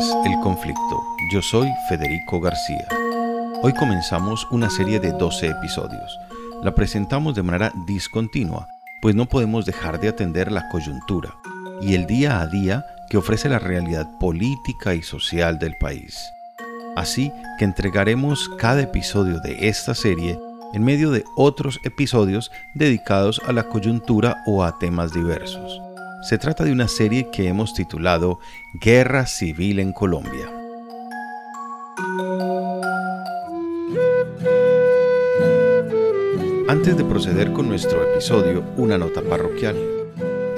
El Conflicto. Yo soy Federico García. Hoy comenzamos una serie de 12 episodios. La presentamos de manera discontinua, pues no podemos dejar de atender la coyuntura y el día a día que ofrece la realidad política y social del país. Así que entregaremos cada episodio de esta serie en medio de otros episodios dedicados a la coyuntura o a temas diversos. Se trata de una serie que hemos titulado Guerra Civil en Colombia. Antes de proceder con nuestro episodio, una nota parroquial.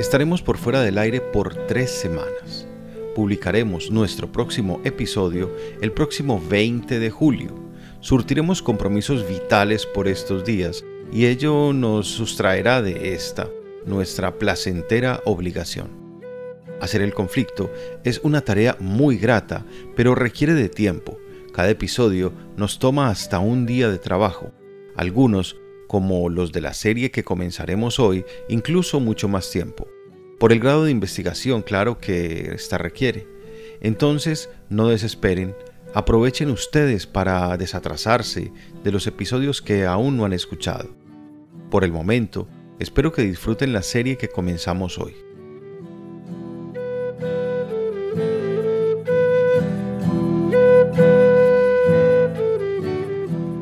Estaremos por fuera del aire por tres semanas. Publicaremos nuestro próximo episodio el próximo 20 de julio. Surtiremos compromisos vitales por estos días y ello nos sustraerá de esta nuestra placentera obligación. Hacer el conflicto es una tarea muy grata, pero requiere de tiempo. Cada episodio nos toma hasta un día de trabajo. Algunos, como los de la serie que comenzaremos hoy, incluso mucho más tiempo. Por el grado de investigación, claro que esta requiere. Entonces, no desesperen, aprovechen ustedes para desatrasarse de los episodios que aún no han escuchado. Por el momento, Espero que disfruten la serie que comenzamos hoy.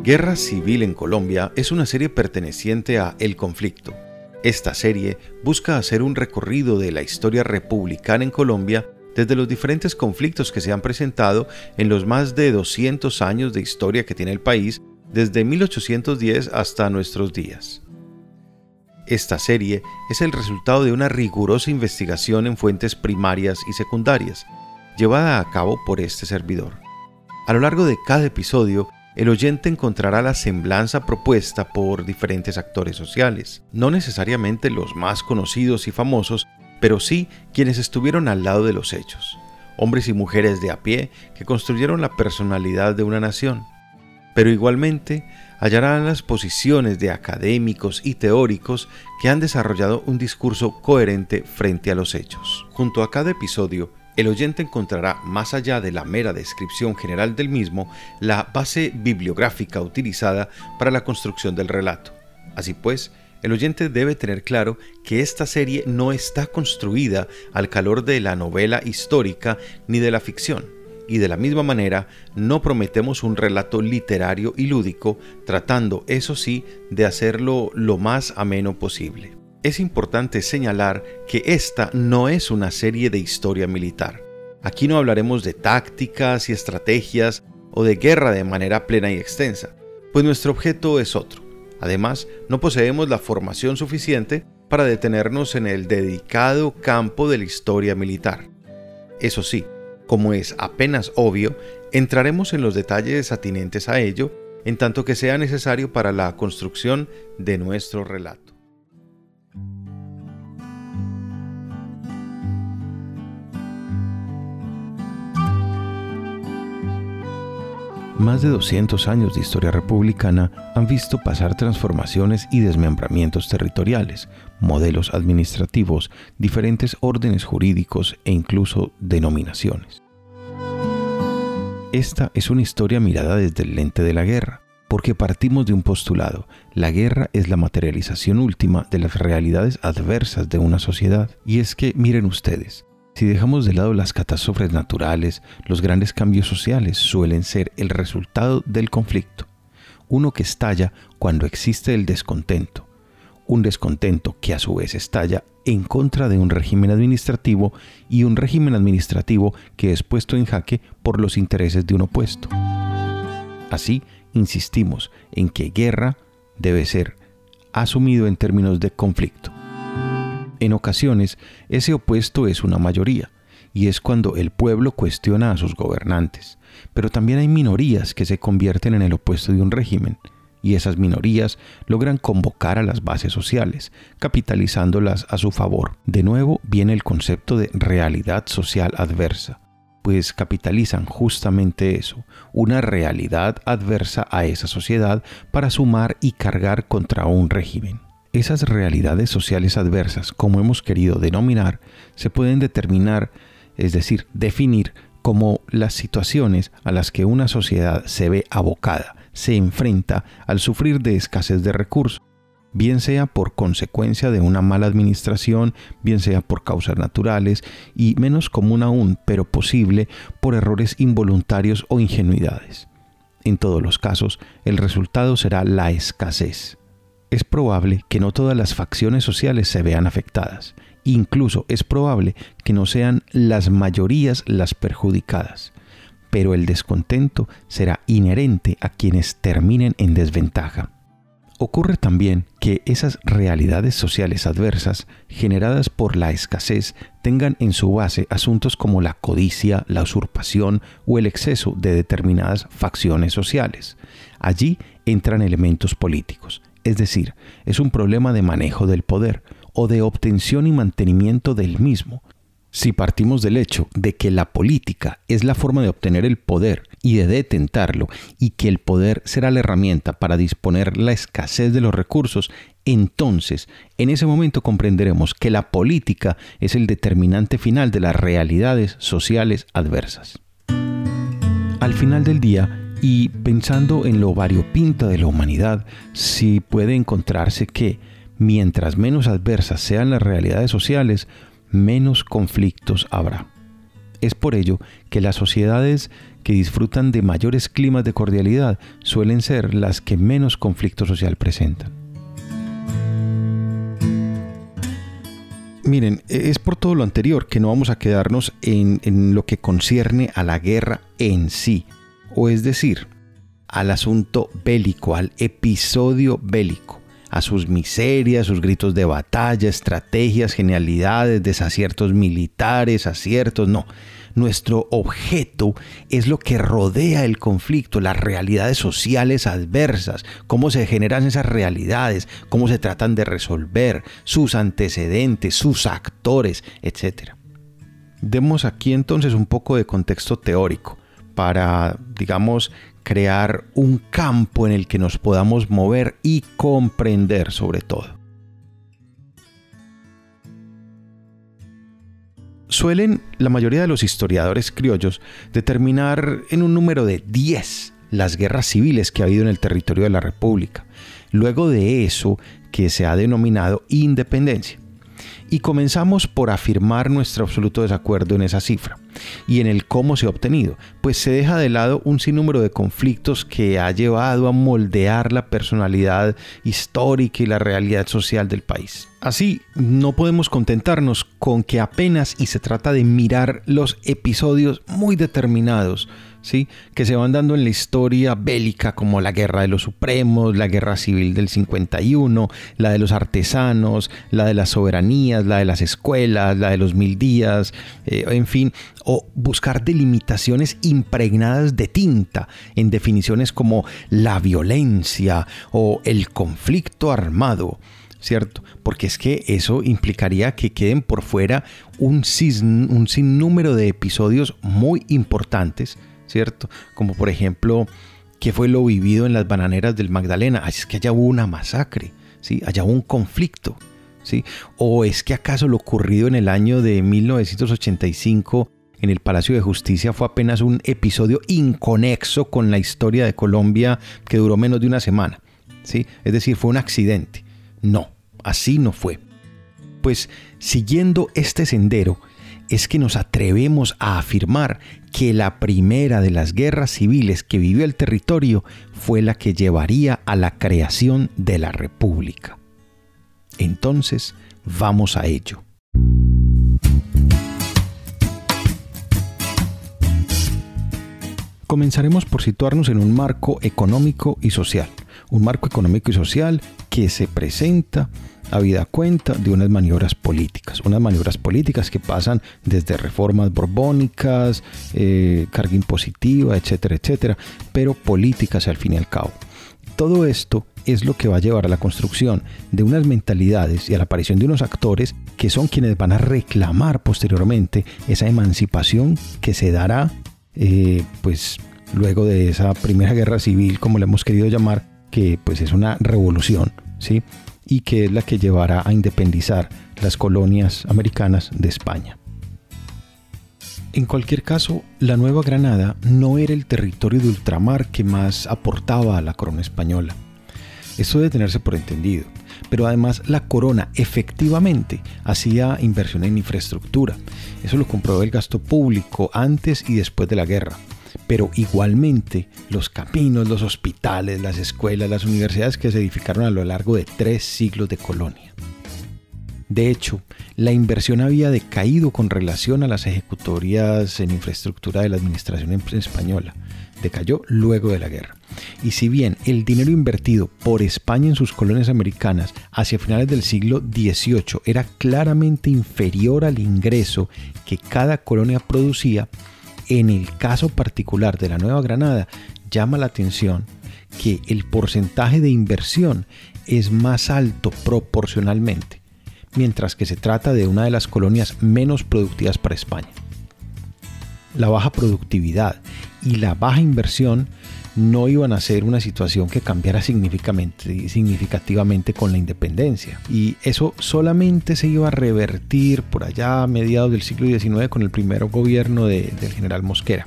Guerra Civil en Colombia es una serie perteneciente a El Conflicto. Esta serie busca hacer un recorrido de la historia republicana en Colombia desde los diferentes conflictos que se han presentado en los más de 200 años de historia que tiene el país, desde 1810 hasta nuestros días. Esta serie es el resultado de una rigurosa investigación en fuentes primarias y secundarias, llevada a cabo por este servidor. A lo largo de cada episodio, el oyente encontrará la semblanza propuesta por diferentes actores sociales, no necesariamente los más conocidos y famosos, pero sí quienes estuvieron al lado de los hechos, hombres y mujeres de a pie que construyeron la personalidad de una nación. Pero igualmente hallarán las posiciones de académicos y teóricos que han desarrollado un discurso coherente frente a los hechos. Junto a cada episodio, el oyente encontrará, más allá de la mera descripción general del mismo, la base bibliográfica utilizada para la construcción del relato. Así pues, el oyente debe tener claro que esta serie no está construida al calor de la novela histórica ni de la ficción y de la misma manera no prometemos un relato literario y lúdico, tratando, eso sí, de hacerlo lo más ameno posible. Es importante señalar que esta no es una serie de historia militar. Aquí no hablaremos de tácticas y estrategias o de guerra de manera plena y extensa, pues nuestro objeto es otro. Además, no poseemos la formación suficiente para detenernos en el dedicado campo de la historia militar. Eso sí, como es apenas obvio, entraremos en los detalles atinentes a ello en tanto que sea necesario para la construcción de nuestro relato. Más de 200 años de historia republicana han visto pasar transformaciones y desmembramientos territoriales, modelos administrativos, diferentes órdenes jurídicos e incluso denominaciones. Esta es una historia mirada desde el lente de la guerra, porque partimos de un postulado, la guerra es la materialización última de las realidades adversas de una sociedad. Y es que, miren ustedes, si dejamos de lado las catástrofes naturales, los grandes cambios sociales suelen ser el resultado del conflicto, uno que estalla cuando existe el descontento, un descontento que a su vez estalla en contra de un régimen administrativo y un régimen administrativo que es puesto en jaque por los intereses de un opuesto. Así, insistimos en que guerra debe ser asumido en términos de conflicto. En ocasiones, ese opuesto es una mayoría, y es cuando el pueblo cuestiona a sus gobernantes. Pero también hay minorías que se convierten en el opuesto de un régimen, y esas minorías logran convocar a las bases sociales, capitalizándolas a su favor. De nuevo viene el concepto de realidad social adversa, pues capitalizan justamente eso, una realidad adversa a esa sociedad para sumar y cargar contra un régimen. Esas realidades sociales adversas, como hemos querido denominar, se pueden determinar, es decir, definir como las situaciones a las que una sociedad se ve abocada, se enfrenta al sufrir de escasez de recursos, bien sea por consecuencia de una mala administración, bien sea por causas naturales y menos común aún, pero posible, por errores involuntarios o ingenuidades. En todos los casos, el resultado será la escasez. Es probable que no todas las facciones sociales se vean afectadas. Incluso es probable que no sean las mayorías las perjudicadas. Pero el descontento será inherente a quienes terminen en desventaja. Ocurre también que esas realidades sociales adversas generadas por la escasez tengan en su base asuntos como la codicia, la usurpación o el exceso de determinadas facciones sociales. Allí entran elementos políticos, es decir, es un problema de manejo del poder o de obtención y mantenimiento del mismo, si partimos del hecho de que la política es la forma de obtener el poder y de detentarlo, y que el poder será la herramienta para disponer la escasez de los recursos, entonces en ese momento comprenderemos que la política es el determinante final de las realidades sociales adversas. Al final del día, y pensando en lo variopinta de la humanidad, si puede encontrarse que, mientras menos adversas sean las realidades sociales, menos conflictos habrá. Es por ello que las sociedades que disfrutan de mayores climas de cordialidad suelen ser las que menos conflicto social presentan. Miren, es por todo lo anterior que no vamos a quedarnos en, en lo que concierne a la guerra en sí, o es decir, al asunto bélico, al episodio bélico a sus miserias, sus gritos de batalla, estrategias, genialidades, desaciertos militares, aciertos, no. Nuestro objeto es lo que rodea el conflicto, las realidades sociales adversas, cómo se generan esas realidades, cómo se tratan de resolver, sus antecedentes, sus actores, etc. Demos aquí entonces un poco de contexto teórico para, digamos, crear un campo en el que nos podamos mover y comprender sobre todo. Suelen la mayoría de los historiadores criollos determinar en un número de 10 las guerras civiles que ha habido en el territorio de la República, luego de eso que se ha denominado independencia. Y comenzamos por afirmar nuestro absoluto desacuerdo en esa cifra y en el cómo se ha obtenido, pues se deja de lado un sinnúmero de conflictos que ha llevado a moldear la personalidad histórica y la realidad social del país. Así, no podemos contentarnos con que apenas y se trata de mirar los episodios muy determinados que se van dando en la historia bélica como la Guerra de los Supremos, la Guerra Civil del 51, la de los artesanos, la de las soberanías, la de las escuelas, la de los mil días, eh, en fin, o buscar delimitaciones impregnadas de tinta en definiciones como la violencia o el conflicto armado. ¿cierto? Porque es que eso implicaría que queden por fuera un, un sinnúmero de episodios muy importantes ¿cierto? Como por ejemplo, ¿qué fue lo vivido en las bananeras del Magdalena? Es que allá hubo una masacre, ¿sí? Allá hubo un conflicto, ¿sí? ¿O es que acaso lo ocurrido en el año de 1985 en el Palacio de Justicia fue apenas un episodio inconexo con la historia de Colombia que duró menos de una semana, ¿sí? Es decir, fue un accidente. No, así no fue. Pues siguiendo este sendero, es que nos atrevemos a afirmar que la primera de las guerras civiles que vivió el territorio fue la que llevaría a la creación de la República. Entonces, vamos a ello. Comenzaremos por situarnos en un marco económico y social, un marco económico y social que se presenta habida cuenta de unas maniobras políticas, unas maniobras políticas que pasan desde reformas borbónicas, eh, carga impositiva, etcétera, etcétera, pero políticas al fin y al cabo. Todo esto es lo que va a llevar a la construcción de unas mentalidades y a la aparición de unos actores que son quienes van a reclamar posteriormente esa emancipación que se dará eh, pues luego de esa primera guerra civil como le hemos querido llamar que pues es una revolución ¿sí? Y que es la que llevará a independizar las colonias americanas de España. En cualquier caso, la Nueva Granada no era el territorio de ultramar que más aportaba a la corona española. Esto debe tenerse por entendido. Pero además la corona efectivamente hacía inversión en infraestructura. Eso lo comprobó el gasto público antes y después de la guerra. Pero igualmente los caminos, los hospitales, las escuelas, las universidades que se edificaron a lo largo de tres siglos de colonia. De hecho, la inversión había decaído con relación a las ejecutorias en infraestructura de la administración española. Decayó luego de la guerra. Y si bien el dinero invertido por España en sus colonias americanas hacia finales del siglo XVIII era claramente inferior al ingreso que cada colonia producía, en el caso particular de la Nueva Granada llama la atención que el porcentaje de inversión es más alto proporcionalmente mientras que se trata de una de las colonias menos productivas para España. La baja productividad y la baja inversión no iban a ser una situación que cambiara significativamente con la independencia. Y eso solamente se iba a revertir por allá a mediados del siglo XIX con el primer gobierno del general Mosquera.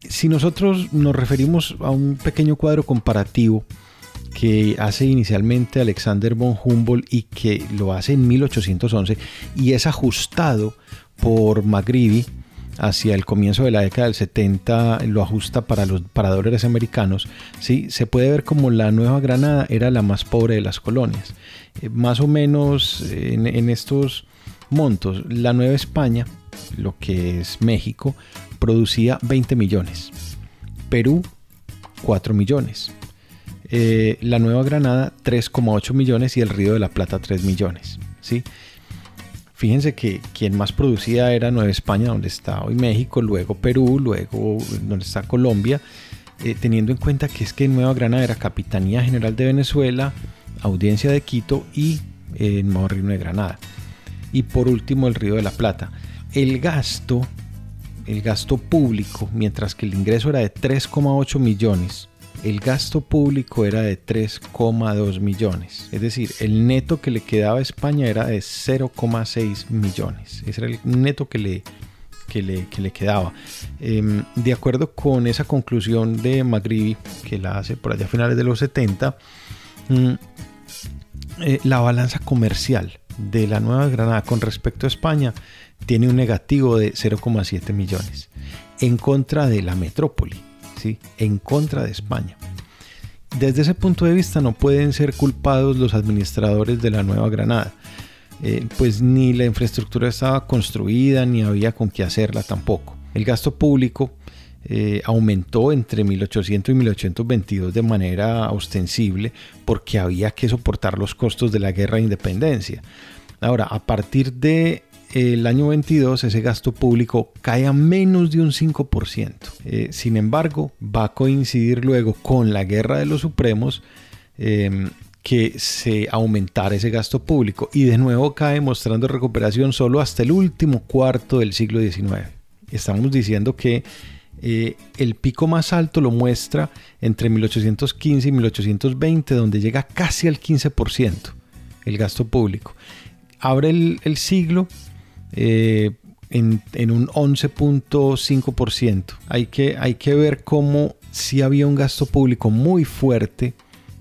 Si nosotros nos referimos a un pequeño cuadro comparativo que hace inicialmente Alexander von Humboldt y que lo hace en 1811 y es ajustado por McGreevy hacia el comienzo de la década del 70 lo ajusta para los para dólares americanos, ¿sí? se puede ver como la Nueva Granada era la más pobre de las colonias. Eh, más o menos en, en estos montos, la Nueva España, lo que es México, producía 20 millones. Perú, 4 millones. Eh, la Nueva Granada 3,8 millones y el Río de la Plata 3 millones. ¿sí? Fíjense que quien más producía era Nueva España, donde está hoy México, luego Perú, luego donde está Colombia, eh, teniendo en cuenta que es que Nueva Granada era Capitanía General de Venezuela, Audiencia de Quito y el Nuevo Reino de Granada. Y por último el Río de la Plata. El gasto, el gasto público, mientras que el ingreso era de 3,8 millones, el gasto público era de 3,2 millones. Es decir, el neto que le quedaba a España era de 0,6 millones. Ese era el neto que le, que le, quedaba. Em, de acuerdo con esa conclusión de McGreevy, que la hace por allá a finales de los 70, mm, eh, la balanza comercial de la Nueva Granada con respecto a España tiene un negativo de 0,7 millones en contra de la metrópoli en contra de España. Desde ese punto de vista no pueden ser culpados los administradores de la Nueva Granada, eh, pues ni la infraestructura estaba construida ni había con qué hacerla tampoco. El gasto público eh, aumentó entre 1800 y 1822 de manera ostensible porque había que soportar los costos de la guerra de independencia. Ahora, a partir de el año 22 ese gasto público cae a menos de un 5%. Eh, sin embargo, va a coincidir luego con la guerra de los supremos em, que se aumentara ese gasto público y de nuevo cae mostrando recuperación solo hasta el último cuarto del siglo XIX. Estamos diciendo que eh, el pico más alto lo muestra entre 1815 y 1820, donde llega casi al 15% el gasto público. Abre el siglo eh, en, un 11.5%. Hay que, hay que ver cómo si había un gasto público muy fuerte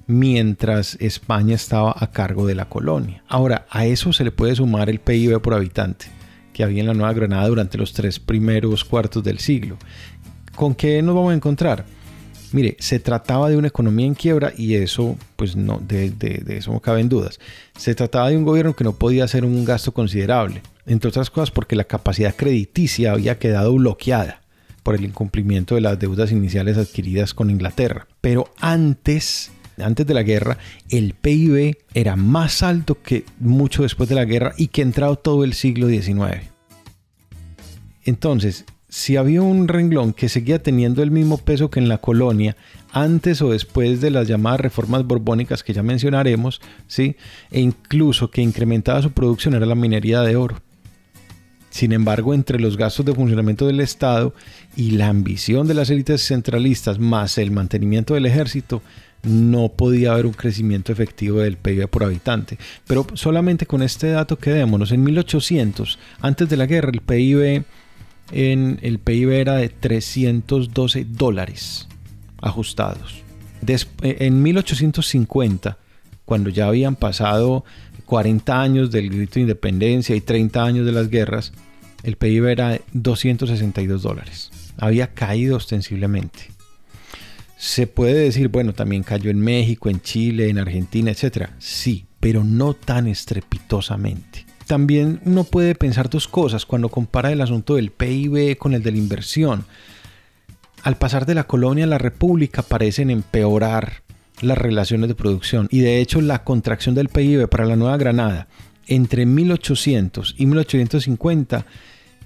mientras España estaba a cargo de la colonia. Ahora, a eso se le puede sumar el PIB por habitante que había en la Nueva Granada durante los tres primeros cuartos del siglo. ¿Con qué nos vamos a encontrar? Mire, se trataba de una economía en quiebra y eso, pues no, de, de, de eso no caben dudas. Se trataba de un gobierno que no podía hacer un gasto considerable entre otras cosas porque la capacidad crediticia había quedado bloqueada por el incumplimiento de las deudas iniciales adquiridas con Inglaterra. Pero antes, antes de la guerra, el PIB era más alto que mucho después de la guerra y que ha entrado todo el siglo XIX. Entonces, si había un renglón que seguía teniendo el mismo peso que en la colonia, antes o después de las llamadas reformas borbónicas que ya mencionaremos, ¿sí? e incluso que incrementaba su producción era la minería de oro. Sin embargo, entre los gastos de funcionamiento del Estado y la ambición de las élites centralistas más el mantenimiento del ejército, no podía haber un crecimiento efectivo del PIB por habitante. Pero solamente con este dato quedémonos. En 1800, antes de la guerra, el PIB en el PIB era de 312 dólares ajustados. Eh, en 1850, cuando ya habían pasado 40 años del grito de independencia y 30 años de las guerras, el PIB era de 262 dólares. Había caído ostensiblemente. Se puede decir, bueno, también cayó en México, en Chile, en Argentina, etc. Sí, pero no tan estrepitosamente. También uno puede pensar dos cosas cuando compara el asunto del PIB con el de la inversión. Al pasar de la colonia a la república parecen empeorar las relaciones de producción y de hecho la contracción del PIB para la Nueva Granada entre 1800 y 1850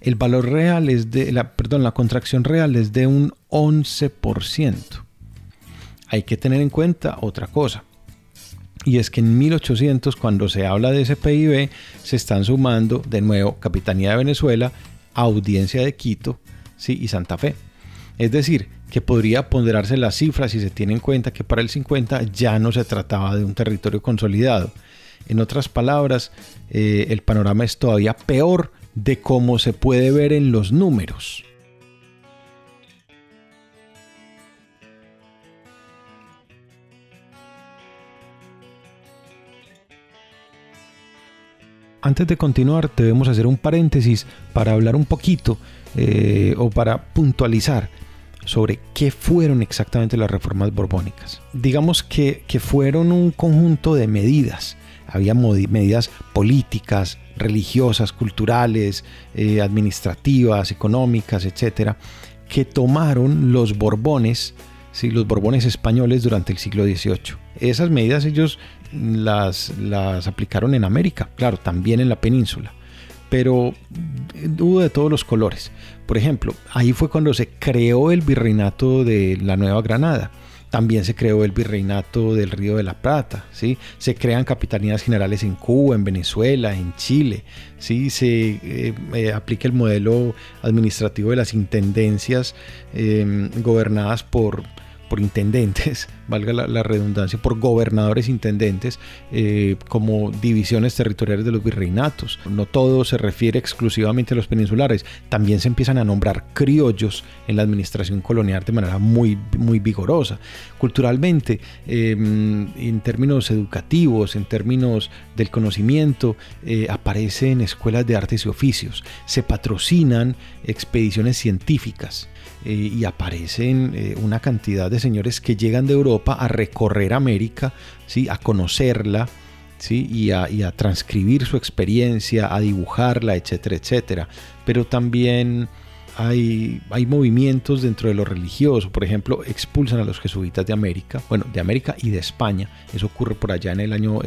el valor real es de la perdón, la contracción real es de un 11% hay que tener en cuenta otra cosa. Y es que en 1800, cuando se habla de ese PIB, se están sumando de nuevo Capitanía de Venezuela, Audiencia de Quito ¿sí? y Santa Fe. Es decir, que podría ponderarse la cifra si se tiene en cuenta que para el 50 ya no se trataba de un territorio consolidado. En otras palabras, eh, el panorama es todavía peor de cómo se puede ver en los números. Antes de continuar, debemos hacer un paréntesis para hablar un poquito eh, o para puntualizar sobre qué fueron exactamente las reformas borbónicas. Digamos que, fueron un conjunto de medidas. Había medidas políticas, religiosas, culturales, eh, administrativas, económicas, etcétera, que tomaron los Borbones, ¿sí? los Borbones españoles durante el siglo XVIII. Esas medidas ellos las, las aplicaron en América, claro, también en la península, pero hubo de todos los colores. Por ejemplo, ahí fue cuando se creó el virreinato de la Nueva Granada. También se creó el virreinato del Río de la Plata, ¿sí? Se crean capitanías generales en Cuba, en Venezuela, en Chile, ¿sí? Se eh, eh, aplica el modelo administrativo de las intendencias eh, gobernadas por, por intendentes, valga la, redundancia, por gobernadores intendentes eh, como divisiones territoriales de los virreinatos. No todo se refiere exclusivamente a los peninsulares, también se empiezan a nombrar criollos en la administración colonial de manera muy, muy vigorosa. Culturalmente, em, en términos educativos, en términos del conocimiento, eh, aparecen escuelas de artes y oficios, se patrocinan expediciones científicas. Eh, y aparecen eh, una cantidad de señores que llegan de Europa a recorrer América, ¿sí? a conocerla ¿sí? y, a, transcribir su experiencia, a dibujarla, etcétera, etcétera. Pero también hay, hay, movimientos dentro de lo religioso. Por ejemplo, expulsan a los jesuitas de América, bueno, de América y de España. Eso ocurre por allá en el año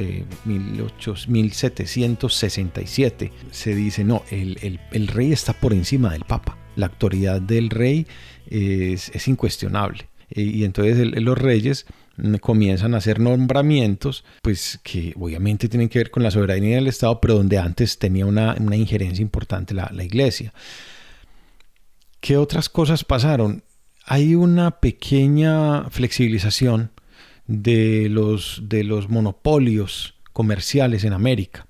1767. Eh, Se dice, no, el, el rey está por encima del papa la autoridad del rey es, incuestionable. Y entonces los reyes comienzan a hacer nombramientos, pues que obviamente tienen que ver con la soberanía del Estado, pero donde antes tenía una, injerencia importante la, iglesia. ¿Qué otras cosas pasaron? Hay una pequeña flexibilización de los, de los monopolios comerciales en América.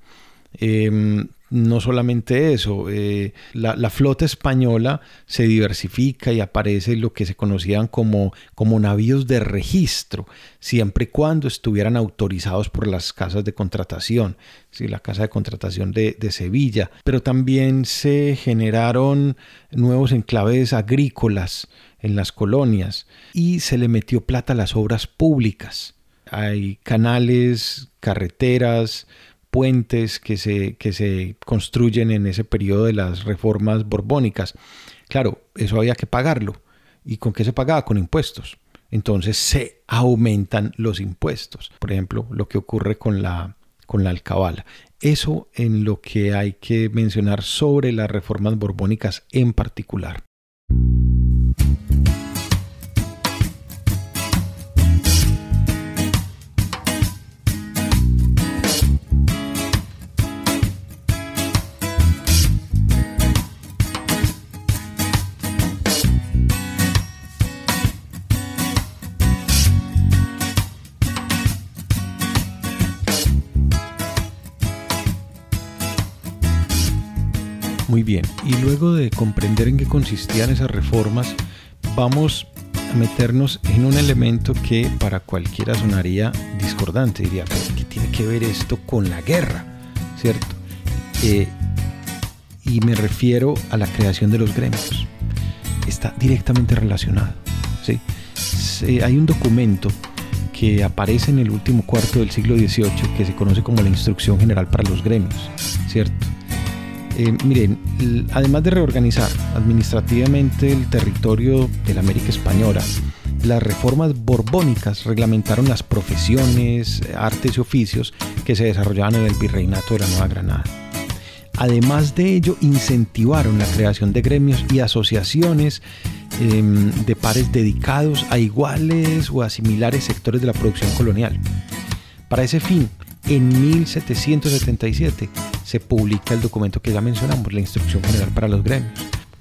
Em, no solamente eso, eh, la, flota española se diversifica y aparece lo que se conocían como, como navíos de registro, siempre y cuando estuvieran autorizados por las casas de contratación, ¿sí? la casa de contratación de, de Sevilla, pero también se generaron nuevos enclaves agrícolas en las colonias y se le metió plata a las obras públicas. Hay canales, carreteras, puentes que se, que se construyen en ese periodo de las reformas borbónicas. Claro, eso había que pagarlo. ¿Y con qué se pagaba? Con impuestos. Entonces se aumentan los impuestos. Por ejemplo, lo que ocurre con la, con la alcabala. Eso en lo que hay que mencionar sobre las reformas borbónicas en particular. Y luego de comprender en qué consistían esas reformas, vamos a meternos en un elemento que para cualquiera sonaría discordante, diría, ¿qué tiene que ver esto con la guerra? ¿Cierto? Eh, y me refiero a la creación de los gremios. Está directamente relacionado. ¿sí? hay un documento que aparece en el último cuarto del siglo XVIII que se conoce como la Instrucción General para los Gremios, ¿cierto? Eh, miren, además de reorganizar administrativamente el territorio de la América Española, las reformas borbónicas reglamentaron las profesiones, artes y oficios que se desarrollaban en el virreinato de la Nueva Granada. Además de ello, incentivaron la creación de gremios y asociaciones em, de pares dedicados a iguales o a similares sectores de la producción colonial. Para ese fin, en 1777 se publica el documento que ya mencionamos, la Instrucción General para los Gremios.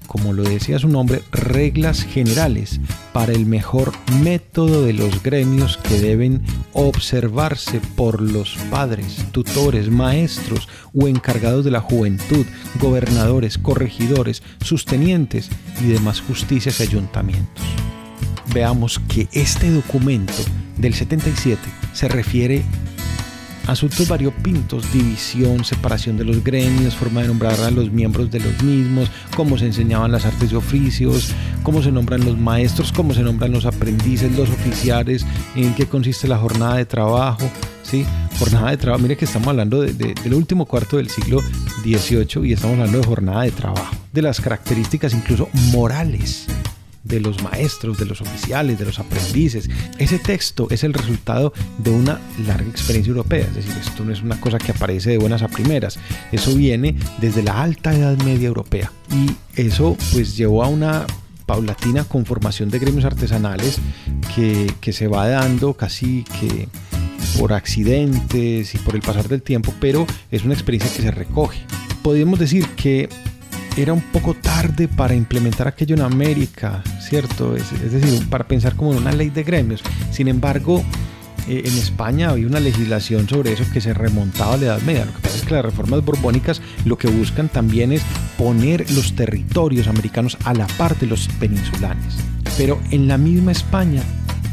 Como lo decía su nombre, reglas generales para el mejor método de los gremios que deben observarse por los padres, tutores, maestros o encargados de la juventud, gobernadores, corregidores, sustenientes y demás justicias y ayuntamientos. Veamos que este documento del 77 se refiere Asuntos variopintos, división, separación de los gremios, forma de nombrar a los miembros de los mismos, cómo se enseñaban las artes y oficios, cómo se nombran los maestros, cómo se nombran los aprendices, los oficiales, en qué consiste la jornada de trabajo, ¿sí? Jornada de trabajo, mire que estamos hablando del último cuarto del siglo XVIII y estamos hablando de jornada de trabajo, de las características incluso morales de los maestros, de los oficiales, de los aprendices. Ese texto es el resultado de una larga experiencia europea, es decir, esto no es una cosa que aparece de buenas a primeras, eso viene desde la alta edad media europea y eso pues llevó a una paulatina conformación de gremios artesanales que, que se va dando casi que por accidentes y por el pasar del tiempo, pero es una experiencia que se recoge. Podríamos decir que era un poco tarde para implementar aquello en América, ¿cierto? Es, decir, para pensar como en una ley de gremios. Sin embargo, eh, en España había una legislación sobre eso que se remontaba a la Edad Media. Lo que pasa es que las reformas borbónicas lo que buscan también es poner los territorios americanos a la par de los peninsulares. Pero en la misma España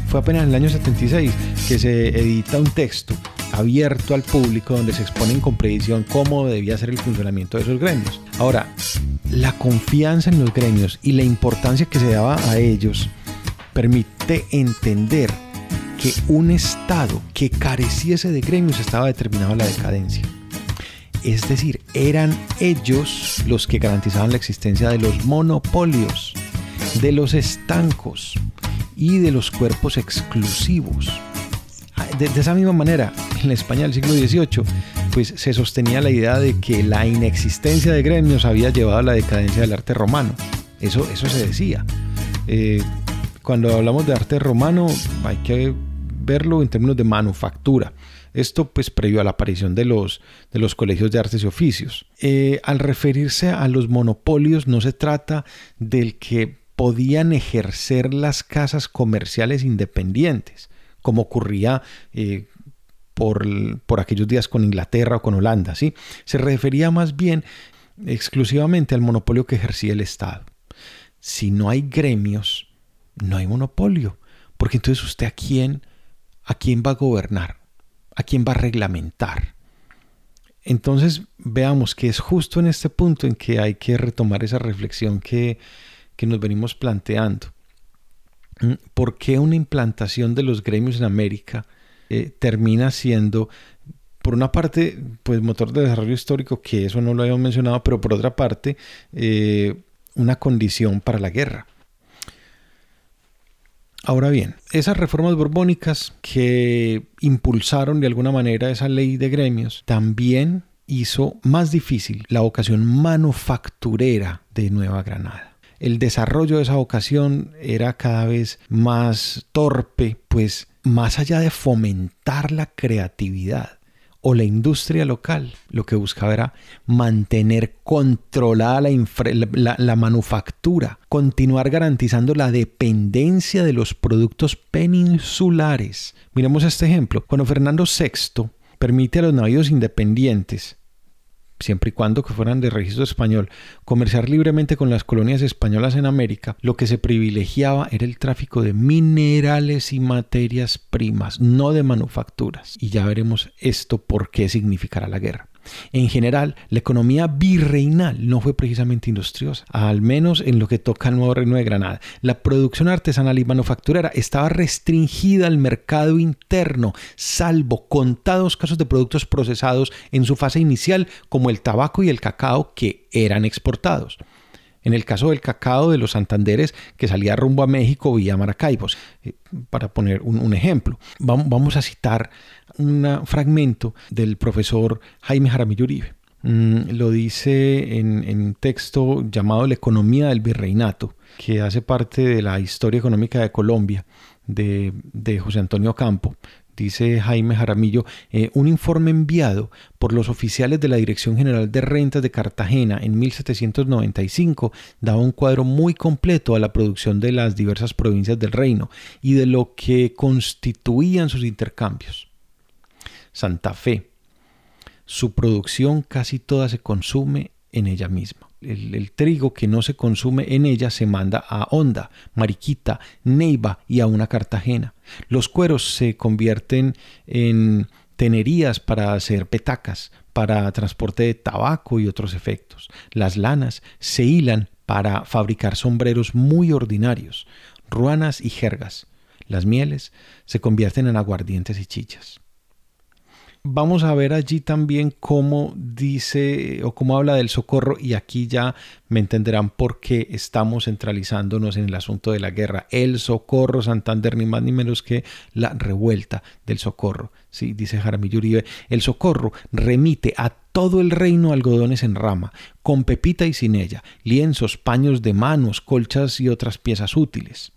fue apenas en el año 76 que se edita un texto abierto al público donde se exponen con precisión cómo debía ser el funcionamiento de esos gremios. Ahora, la confianza en los gremios y la importancia que se daba a ellos permite entender que un Estado que careciese de gremios estaba determinado a la decadencia. Es decir, eran ellos los que garantizaban la existencia de los monopolios, de los estancos y de los cuerpos exclusivos. De, esa misma manera, en España del siglo XVIII, pues se sostenía la idea de que la inexistencia de gremios había llevado a la decadencia del arte romano. Eso, eso se decía. Eh, cuando hablamos de arte romano hay que verlo en términos de manufactura. Esto pues previo a la aparición de los, de los colegios de artes y oficios. Eh, al referirse a los monopolios no se trata del que podían ejercer las casas comerciales independientes, como ocurría eh, por, aquellos días con Inglaterra o con Holanda, ¿sí? Se refería más bien exclusivamente al monopolio que ejercía el Estado. Si no hay gremios, no hay monopolio, porque entonces usted a quién, a quién va a gobernar, a quién va a reglamentar. Entonces veamos que es justo en este punto en que hay que retomar esa reflexión que, que nos venimos planteando. ¿Por qué una implantación de los gremios en América eh, termina siendo, por una parte, pues motor de desarrollo histórico, que eso no lo habíamos mencionado, pero por otra parte, eh, una condición para la guerra. Ahora bien, esas reformas borbónicas que impulsaron de alguna manera esa ley de gremios también hizo más difícil la vocación manufacturera de Nueva Granada. El desarrollo de esa vocación era cada vez más torpe, pues más allá de fomentar la creatividad o la industria local, lo que buscaba era mantener controlada la, manufactura, continuar garantizando la dependencia de los productos peninsulares. Miremos este ejemplo. Cuando Fernando VI permite a los navíos independientes siempre y cuando que fueran de registro español, comerciar libremente con las colonias españolas en América, lo que se privilegiaba era el tráfico de minerales y materias primas, no de manufacturas. Y ya veremos esto por qué significará la guerra. En general, la economía virreinal no fue precisamente industriosa, al menos en lo que toca al nuevo reino de Granada. La producción artesanal y manufacturera estaba restringida al mercado interno, salvo contados casos de productos procesados en su fase inicial, como el tabaco y el cacao, que eran exportados. En el caso del cacao de los Santanderes que salía rumbo a México vía Maracaibos, eh, para poner un, ejemplo. Vamos a citar un fragmento del profesor Jaime Jaramillo Uribe. Mm, lo dice en, un texto llamado La economía del virreinato, que hace parte de la historia económica de Colombia de, José Antonio Campo dice Jaime Jaramillo, eh, un informe enviado por los oficiales de la Dirección General de Rentas de Cartagena en 1795 daba un cuadro muy completo a la producción de las diversas provincias del reino y de lo que constituían sus intercambios. Santa Fe. Su producción casi toda se consume en ella misma el, trigo que no se consume en ella se manda a Honda, Mariquita, Neiva y a una Cartagena. Los cueros se convierten en tenerías para hacer petacas, para transporte de tabaco y otros efectos. Las lanas se hilan para fabricar sombreros muy ordinarios, ruanas y jergas. Las mieles se convierten en aguardientes y chichas. Vamos a ver allí también cómo dice o cómo habla del socorro y aquí ya me entenderán por qué estamos centralizándonos en el asunto de la guerra. El socorro Santander, ni más ni menos que la revuelta del socorro. Sí, dice Jaramillo Uribe, el socorro remite a todo el reino algodones en rama, con pepita y sin ella, lienzos, paños de manos, colchas y otras piezas útiles.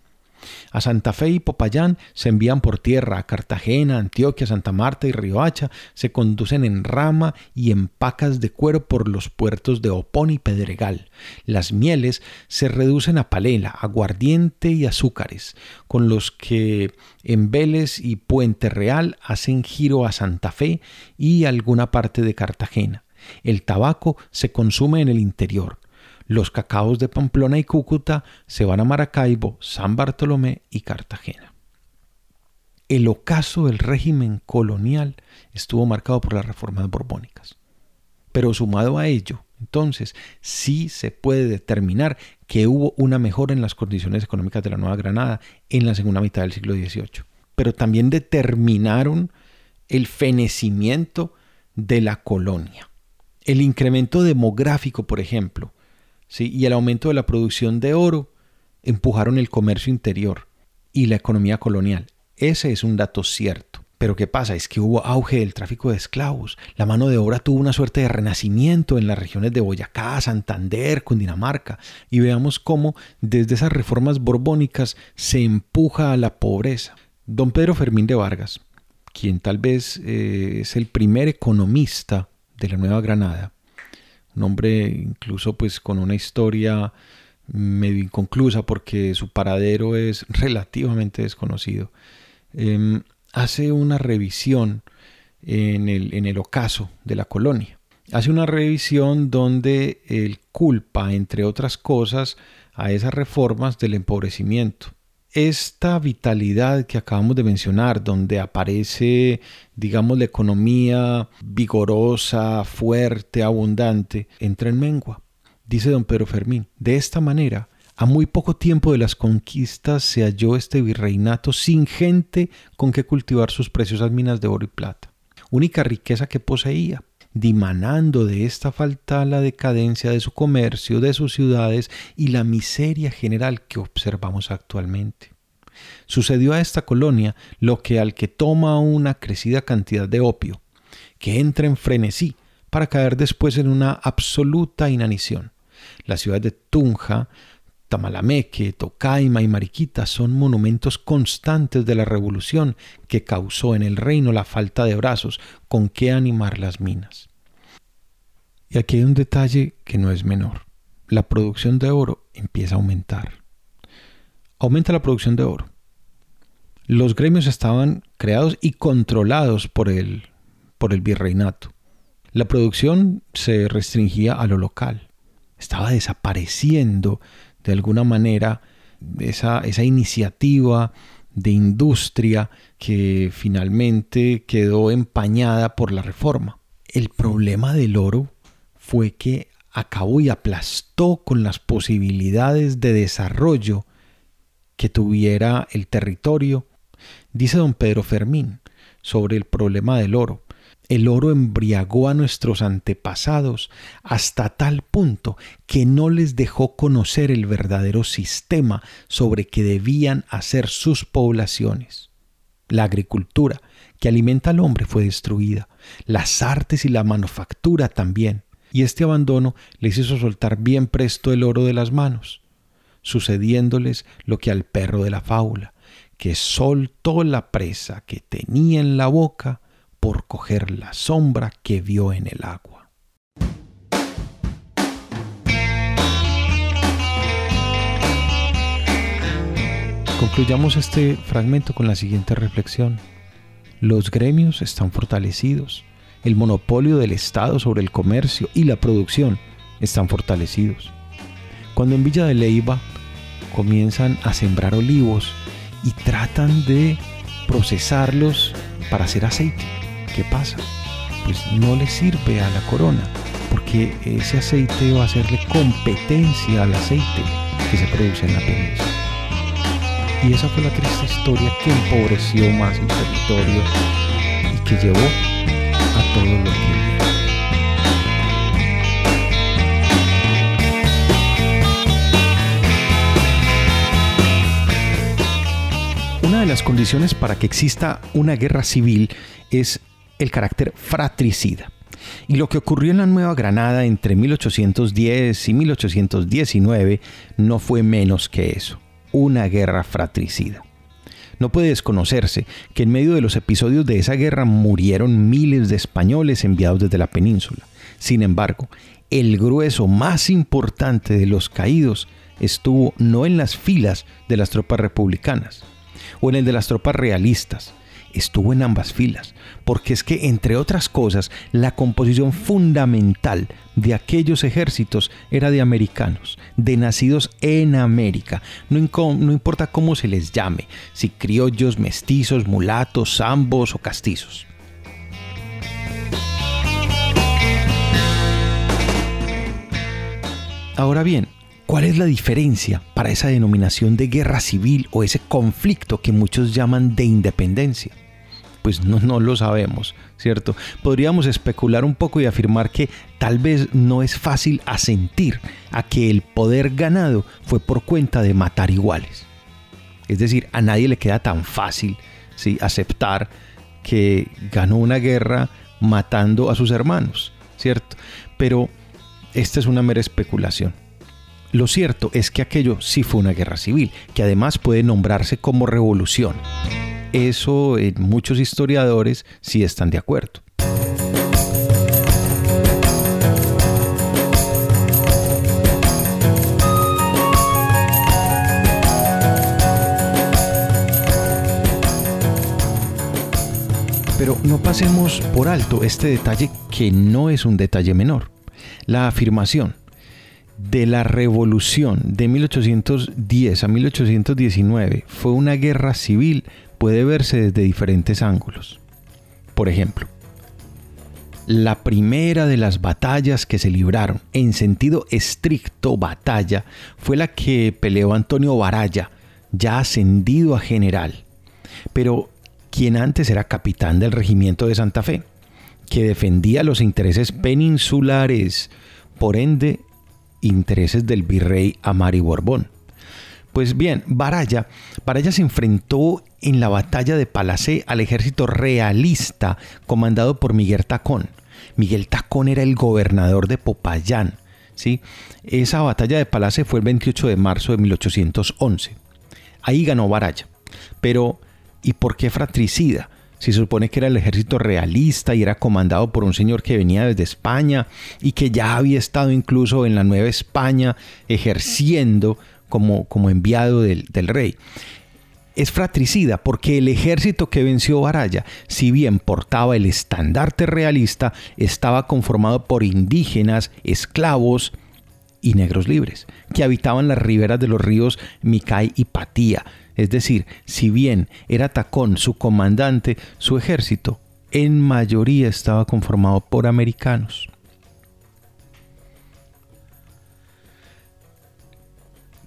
A Santa Fe y Popayán se envían por tierra, a Cartagena, Antioquia, Santa Marta y Riohacha se conducen en rama y en pacas de cuero por los puertos de Opón y Pedregal. Las mieles se reducen a palela, aguardiente y azúcares, con los que en Vélez y Puente Real hacen giro a Santa Fe y alguna parte de Cartagena. El tabaco se consume en el interior. Los cacaos de Pamplona y Cúcuta se van a Maracaibo, San Bartolomé y Cartagena. El ocaso del régimen colonial estuvo marcado por las reformas borbónicas. Pero sumado a ello, entonces sí se puede determinar que hubo una mejora en las condiciones económicas de la Nueva Granada en la segunda mitad del siglo XVIII. Pero también determinaron el fenecimiento de la colonia. El incremento demográfico, por ejemplo, y el aumento de la producción de oro empujaron el comercio interior y la economía colonial. Ese es un dato cierto. Pero ¿qué pasa? Es que hubo auge del tráfico de esclavos. La mano de obra tuvo una suerte de renacimiento en las regiones de Boyacá, Santander, Cundinamarca. Y veamos cómo desde esas reformas borbónicas se empuja a la pobreza. Don Pedro Fermín de Vargas, quien tal vez eh, es el primer economista de la Nueva Granada, un hombre incluso pues con una historia medio inconclusa porque su paradero es relativamente desconocido. Em, hace una revisión en el, en el ocaso de la colonia. Hace una revisión donde él culpa, entre otras cosas, a esas reformas del empobrecimiento esta vitalidad que acabamos de mencionar, donde aparece, digamos, la economía vigorosa, fuerte, abundante, entra en mengua. Dice don Pedro Fermín, de esta manera, a muy poco tiempo de las conquistas se halló este virreinato sin gente con que cultivar sus preciosas minas de oro y plata, única riqueza que poseía, dimanando de esta falta la decadencia de su comercio, de sus ciudades y la miseria general que observamos actualmente. Sucedió a esta colonia lo que al que toma una crecida cantidad de opio, que entra en frenesí para caer después en una absoluta inanición. Las ciudades de Tunja, Tamalameque, Tocaima y Mariquita son monumentos constantes de la revolución que causó en el reino la falta de brazos con que animar las minas. Y aquí hay un detalle que no es menor. La producción de oro empieza a aumentar. Aumenta la producción de oro. Los gremios estaban creados y controlados por el, por el virreinato. La producción se restringía a lo local. Estaba desapareciendo de alguna manera esa, esa iniciativa de industria que finalmente quedó empañada por la reforma. El problema del oro fue que acabó y aplastó con las posibilidades de desarrollo que tuviera el territorio. Dice don Pedro Fermín sobre el problema del oro. El oro embriagó a nuestros antepasados hasta tal punto que no les dejó conocer el verdadero sistema sobre que debían hacer sus poblaciones. La agricultura que alimenta al hombre fue destruida, las artes y la manufactura también, y este abandono les hizo soltar bien presto el oro de las manos, sucediéndoles lo que al perro de la fábula, que soltó la presa que tenía en la boca por coger la sombra que vio en el agua. Concluyamos este fragmento con la siguiente reflexión. Los gremios están fortalecidos. El monopolio del Estado sobre el comercio y la producción están fortalecidos. Cuando en Villa de Leiva comienzan a sembrar olivos y tratan de procesarlos para hacer aceite, ¿qué pasa? Pues no le sirve a la corona, porque ese aceite va a hacerle competencia al aceite que se produce en la península. Y esa fue la triste historia que empobreció más el territorio y que llevó a todo lo que Una de las condiciones para que exista una guerra civil es el carácter fratricida. Y lo que ocurrió en la Nueva Granada entre 1810 y 1819 no fue menos que eso, una guerra fratricida. No puede desconocerse que en medio de los episodios de esa guerra murieron miles de españoles enviados desde la península. Sin embargo, el grueso más importante de los caídos estuvo no en las filas de las tropas republicanas o en el de las tropas realistas, estuvo en ambas filas, porque es que, entre otras cosas, la composición fundamental de aquellos ejércitos era de americanos, de nacidos en América, no, importa cómo se les llame, si criollos, mestizos, mulatos, zambos o castizos. Ahora bien, ¿cuál es la diferencia para esa denominación de guerra civil o ese conflicto que muchos llaman de independencia? Pues no, no lo sabemos, ¿cierto? Podríamos especular un poco y afirmar que tal vez no es fácil asentir a que el poder ganado fue por cuenta de matar iguales. Es decir, a nadie le queda tan fácil ¿sí? aceptar que ganó una guerra matando a sus hermanos, ¿cierto? Pero esta es una mera especulación. Lo cierto es que aquello sí fue una guerra civil, que además puede nombrarse como revolución eso en muchos historiadores sí están de acuerdo. Pero no pasemos por alto este detalle que no es un detalle menor. La afirmación de la revolución de 1810 a 1819 fue una guerra civil puede verse desde diferentes ángulos. Por ejemplo, la primera de las batallas que se libraron, en sentido estricto batalla, fue la que peleó Antonio Baraya, ya ascendido a general, pero quien antes era capitán del regimiento de Santa Fe, que defendía los intereses peninsulares, por ende, intereses del virrey Amari Borbón. Pues bien, Baraya, Baraya se enfrentó en la batalla de Palacé al ejército realista comandado por Miguel Tacón. Miguel Tacón era el gobernador de Popayán. ¿sí? Esa batalla de Palacé fue el 28 de marzo de 1811. Ahí ganó Baraya. Pero, ¿y por qué fratricida? Si se supone que era el ejército realista y era comandado por un señor que venía desde España y que ya había estado incluso en la Nueva España ejerciendo como, enviado del, rey. es fratricida porque el ejército que venció Baraya, si bien portaba el estandarte realista, estaba conformado por indígenas, esclavos y negros libres, que habitaban las riberas de los ríos Micay y Patía. Es decir, si bien era Tacón su comandante, su ejército en mayoría estaba conformado por americanos.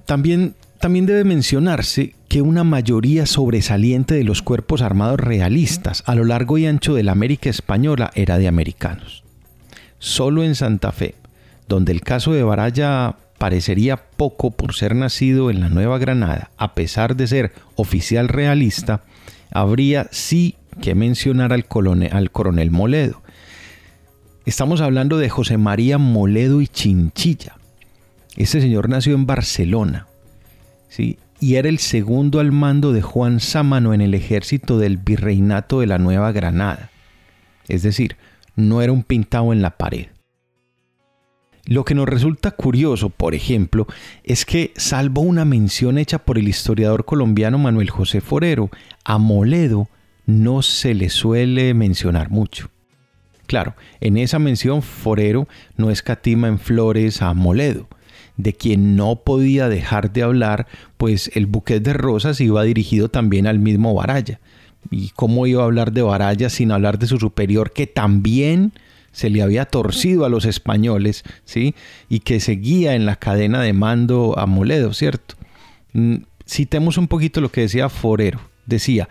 También, también debe mencionarse que una mayoría sobresaliente de los cuerpos armados realistas a lo largo y ancho de la América española era de americanos. Solo en Santa Fe, donde el caso de Baraya parecería poco por ser nacido en la Nueva Granada, a pesar de ser oficial realista, habría sí que mencionar al, al coronel Moledo. Estamos hablando de José María Moledo y Chinchilla. Este señor nació en Barcelona, ¿sí? y era el segundo al mando de Juan Sámano en el ejército del virreinato de la Nueva Granada. Es decir, no era un pintado en la pared. Lo que nos resulta curioso, por ejemplo, es que, salvo una mención hecha por el historiador colombiano Manuel José Forero, a Moledo no se le suele mencionar mucho. Claro, en esa mención Forero no escatima en flores a Moledo, de quien no podía dejar de hablar, pues el buquet de rosas iba dirigido también al mismo Baraya. ¿Y cómo iba a hablar de Baraya sin hablar de su superior que también se le había torcido a los españoles, ¿sí? Y que seguía en la cadena de mando a Moledo, ¿cierto? Mm, citemos un poquito lo que decía Forero. Decía,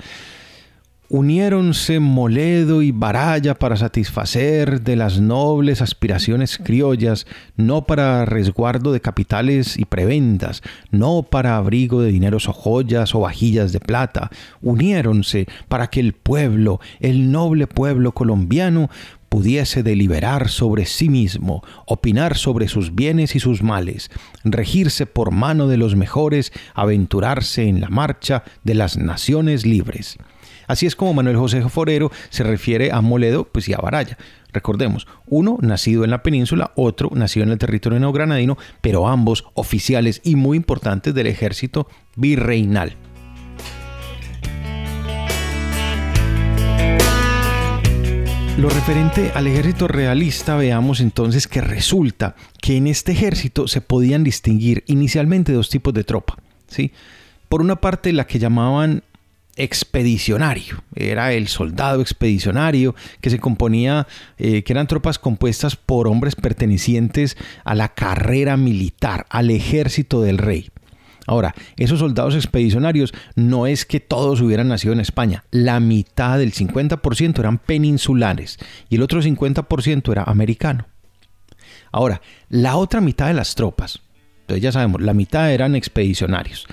uniéronse Moledo y Baraya para satisfacer de las nobles aspiraciones criollas, no para resguardo de capitales y prebendas, no para abrigo de dineros o joyas o vajillas de plata. Uniéronse para que el pueblo, el noble pueblo colombiano, pudiese deliberar sobre sí mismo, opinar sobre sus bienes y sus males, regirse por mano de los mejores, aventurarse en la marcha de las naciones libres. Así es como Manuel José Forero se refiere a Moledo pues, y a Baraya. Recordemos, uno nacido en la península, otro nacido en el territorio neogranadino, pero ambos oficiales y muy importantes del ejército virreinal. Lo referente al ejército realista, veamos entonces que resulta que en este ejército se podían distinguir inicialmente dos tipos de tropa. ¿sí? Por una parte, la que llamaban expedicionario. Era el soldado expedicionario que se componía, eh, que eran tropas compuestas por hombres pertenecientes a la carrera militar, al ejército del rey. Ahora, esos soldados expedicionarios no es que todos hubieran nacido en España. La mitad del 50% eran peninsulares y el otro 50% era americano. Ahora, la otra mitad de las tropas, entonces ya sabemos, la mitad eran expedicionarios.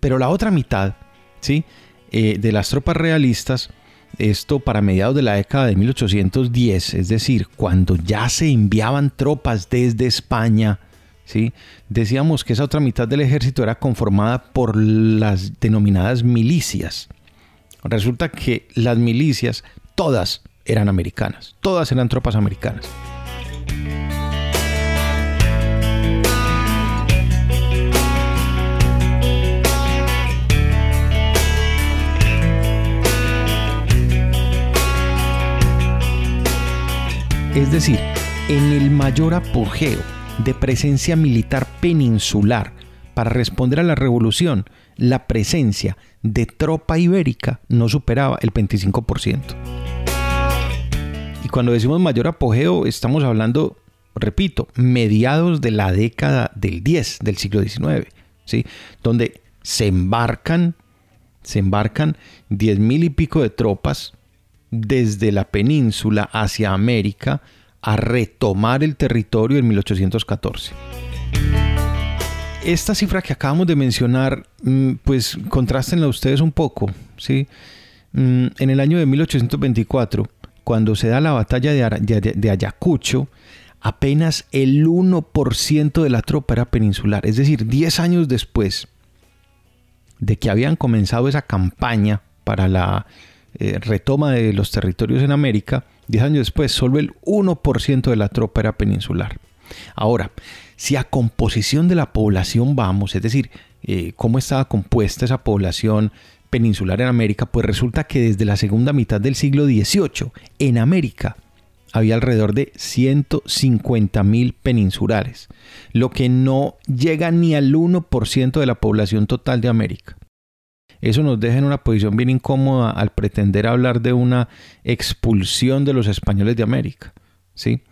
Pero la otra mitad ¿sí? Eh, de las tropas realistas, esto para mediados de la década de 1810, es decir, cuando ya se enviaban tropas desde España, ¿sí? decíamos que esa otra mitad del ejército era conformada por las denominadas milicias. Resulta que las milicias, todas eran americanas, todas eran tropas americanas. Es decir, en el mayor apogeo de presencia militar peninsular para responder a la revolución, la presencia de tropa ibérica no superaba el 25%. Y cuando decimos mayor apogeo, estamos hablando, repito, mediados de la década del 10 del siglo XIX, ¿sí? donde se embarcan, se embarcan 10 mil y pico de tropas desde la península hacia América a retomar el territorio en 1814. Esta cifra que acabamos de mencionar, mm, pues contrástenla ustedes un poco, ¿sí? Mm, en el año de 1824, cuando se da la batalla de, Ayacucho, apenas el 1% de la tropa era peninsular, es decir, 10 años después de que habían comenzado esa campaña para la eh, retoma de los territorios en América, 10 años después, solo el 1% de la tropa era peninsular. Ahora, si a composición de la población vamos, es decir, eh, cómo estaba compuesta esa población peninsular en América, pues resulta que desde la segunda mitad del siglo XVIII en América había alrededor de 150 mil peninsulares, lo que no llega ni al 1% de la población total de América. Eso nos deja en una posición bien incómoda al pretender hablar de una expulsión de los españoles de América. ¿sí?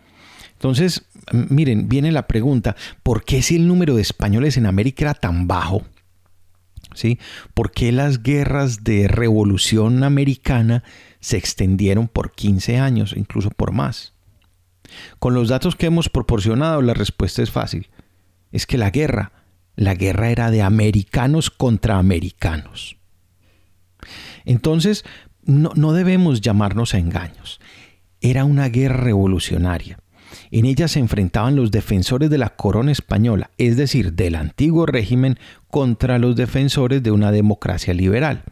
Entonces, miren, viene la pregunta, ¿por qué si el número de españoles en América era tan bajo? ¿Sí? ¿Por qué las guerras de revolución americana se extendieron por 15 años, incluso por más? Con los datos que hemos proporcionado, la respuesta es fácil. Es que la guerra la guerra era de americanos contra americanos. Entonces, no, no debemos llamarnos a engaños. Era una guerra revolucionaria. En ella se enfrentaban los defensores de la corona española, es decir, del antiguo régimen, contra los defensores de una democracia liberal,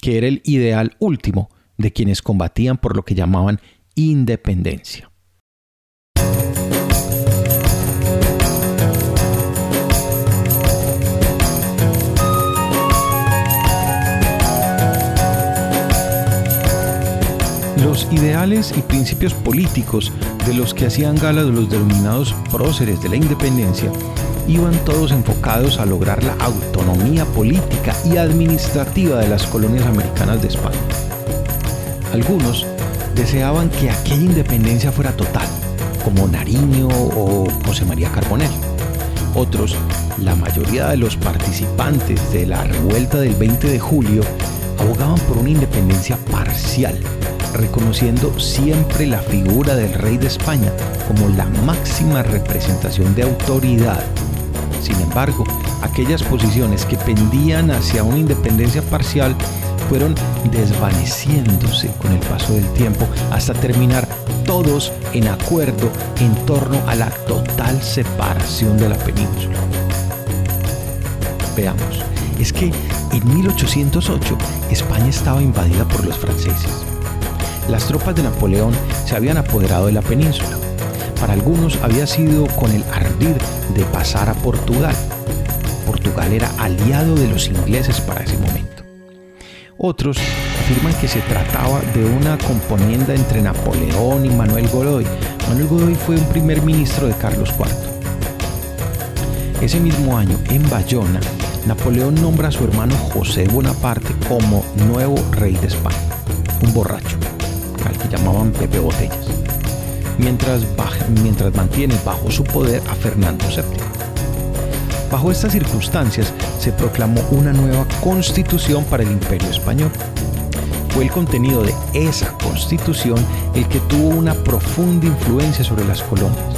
que era el ideal último de quienes combatían por lo que llamaban independencia. Los ideales y principios políticos de los que hacían gala los denominados próceres de la independencia iban todos enfocados a lograr la autonomía política y administrativa de las colonias americanas de España. Algunos deseaban que aquella independencia fuera total, como Nariño o José María Carbonell. Otros, la mayoría de los participantes de la revuelta del 20 de julio, abogaban por una independencia parcial reconociendo siempre la figura del rey de España como la máxima representación de autoridad. Sin embargo, aquellas posiciones que pendían hacia una independencia parcial fueron desvaneciéndose con el paso del tiempo hasta terminar todos en acuerdo en torno a la total separación de la península. Veamos, es que en 1808 España estaba invadida por los franceses las tropas de Napoleón se habían apoderado de la península. Para algunos había sido con el ardid de pasar a Portugal. Portugal era aliado de los ingleses para ese momento. Otros afirman que se trataba de una componenda entre Napoleón y Manuel Godoy. Manuel Godoy fue un primer ministro de Carlos IV. Ese mismo año, en Bayona, Napoleón nombra a su hermano José Bonaparte como nuevo rey de España, un borracho al que llamaban Pepe Botellas, mientras, mantiene bajo su poder a Fernando VII. Bajo estas circunstancias se proclamó una nueva constitución para el imperio español. Fue el contenido de esa constitución el que tuvo una profunda influencia sobre las colonias,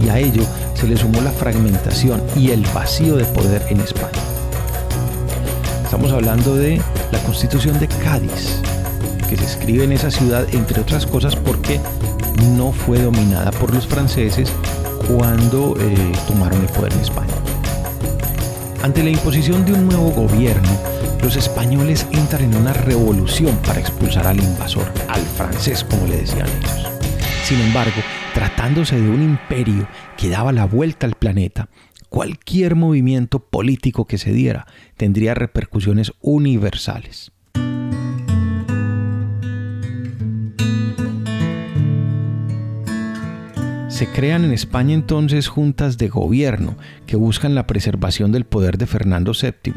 y a ello se le sumó la fragmentación y el vacío de poder en España. Estamos hablando de la constitución de Cádiz, que se escribe en esa ciudad, entre otras cosas porque no fue dominada por los franceses cuando eh, tomaron el poder en España. Ante la imposición de un nuevo gobierno, los españoles entran en una revolución para expulsar al invasor, al francés como le decían ellos. Sin embargo, tratándose de un imperio que daba la vuelta al planeta, cualquier movimiento político que se diera tendría repercusiones universales. Se crean en España entonces juntas de gobierno que buscan la preservación del poder de Fernando VII.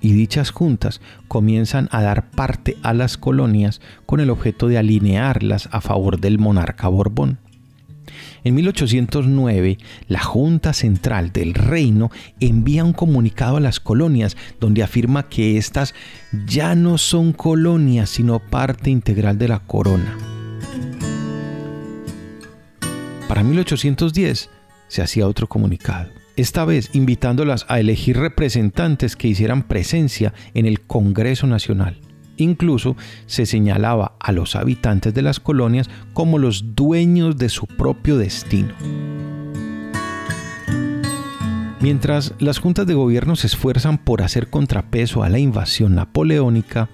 Y dichas juntas comienzan a dar parte a las colonias con el objeto de alinearlas a favor del monarca Borbón. En 1809, la Junta Central del Reino envía un comunicado a las colonias donde afirma que éstas ya no son colonias sino parte integral de la corona. Para 1810 se hacía otro comunicado, esta vez invitándolas a elegir representantes que hicieran presencia en el Congreso Nacional. Incluso se señalaba a los habitantes de las colonias como los dueños de su propio destino. Mientras las juntas de gobierno se esfuerzan por hacer contrapeso a la invasión napoleónica,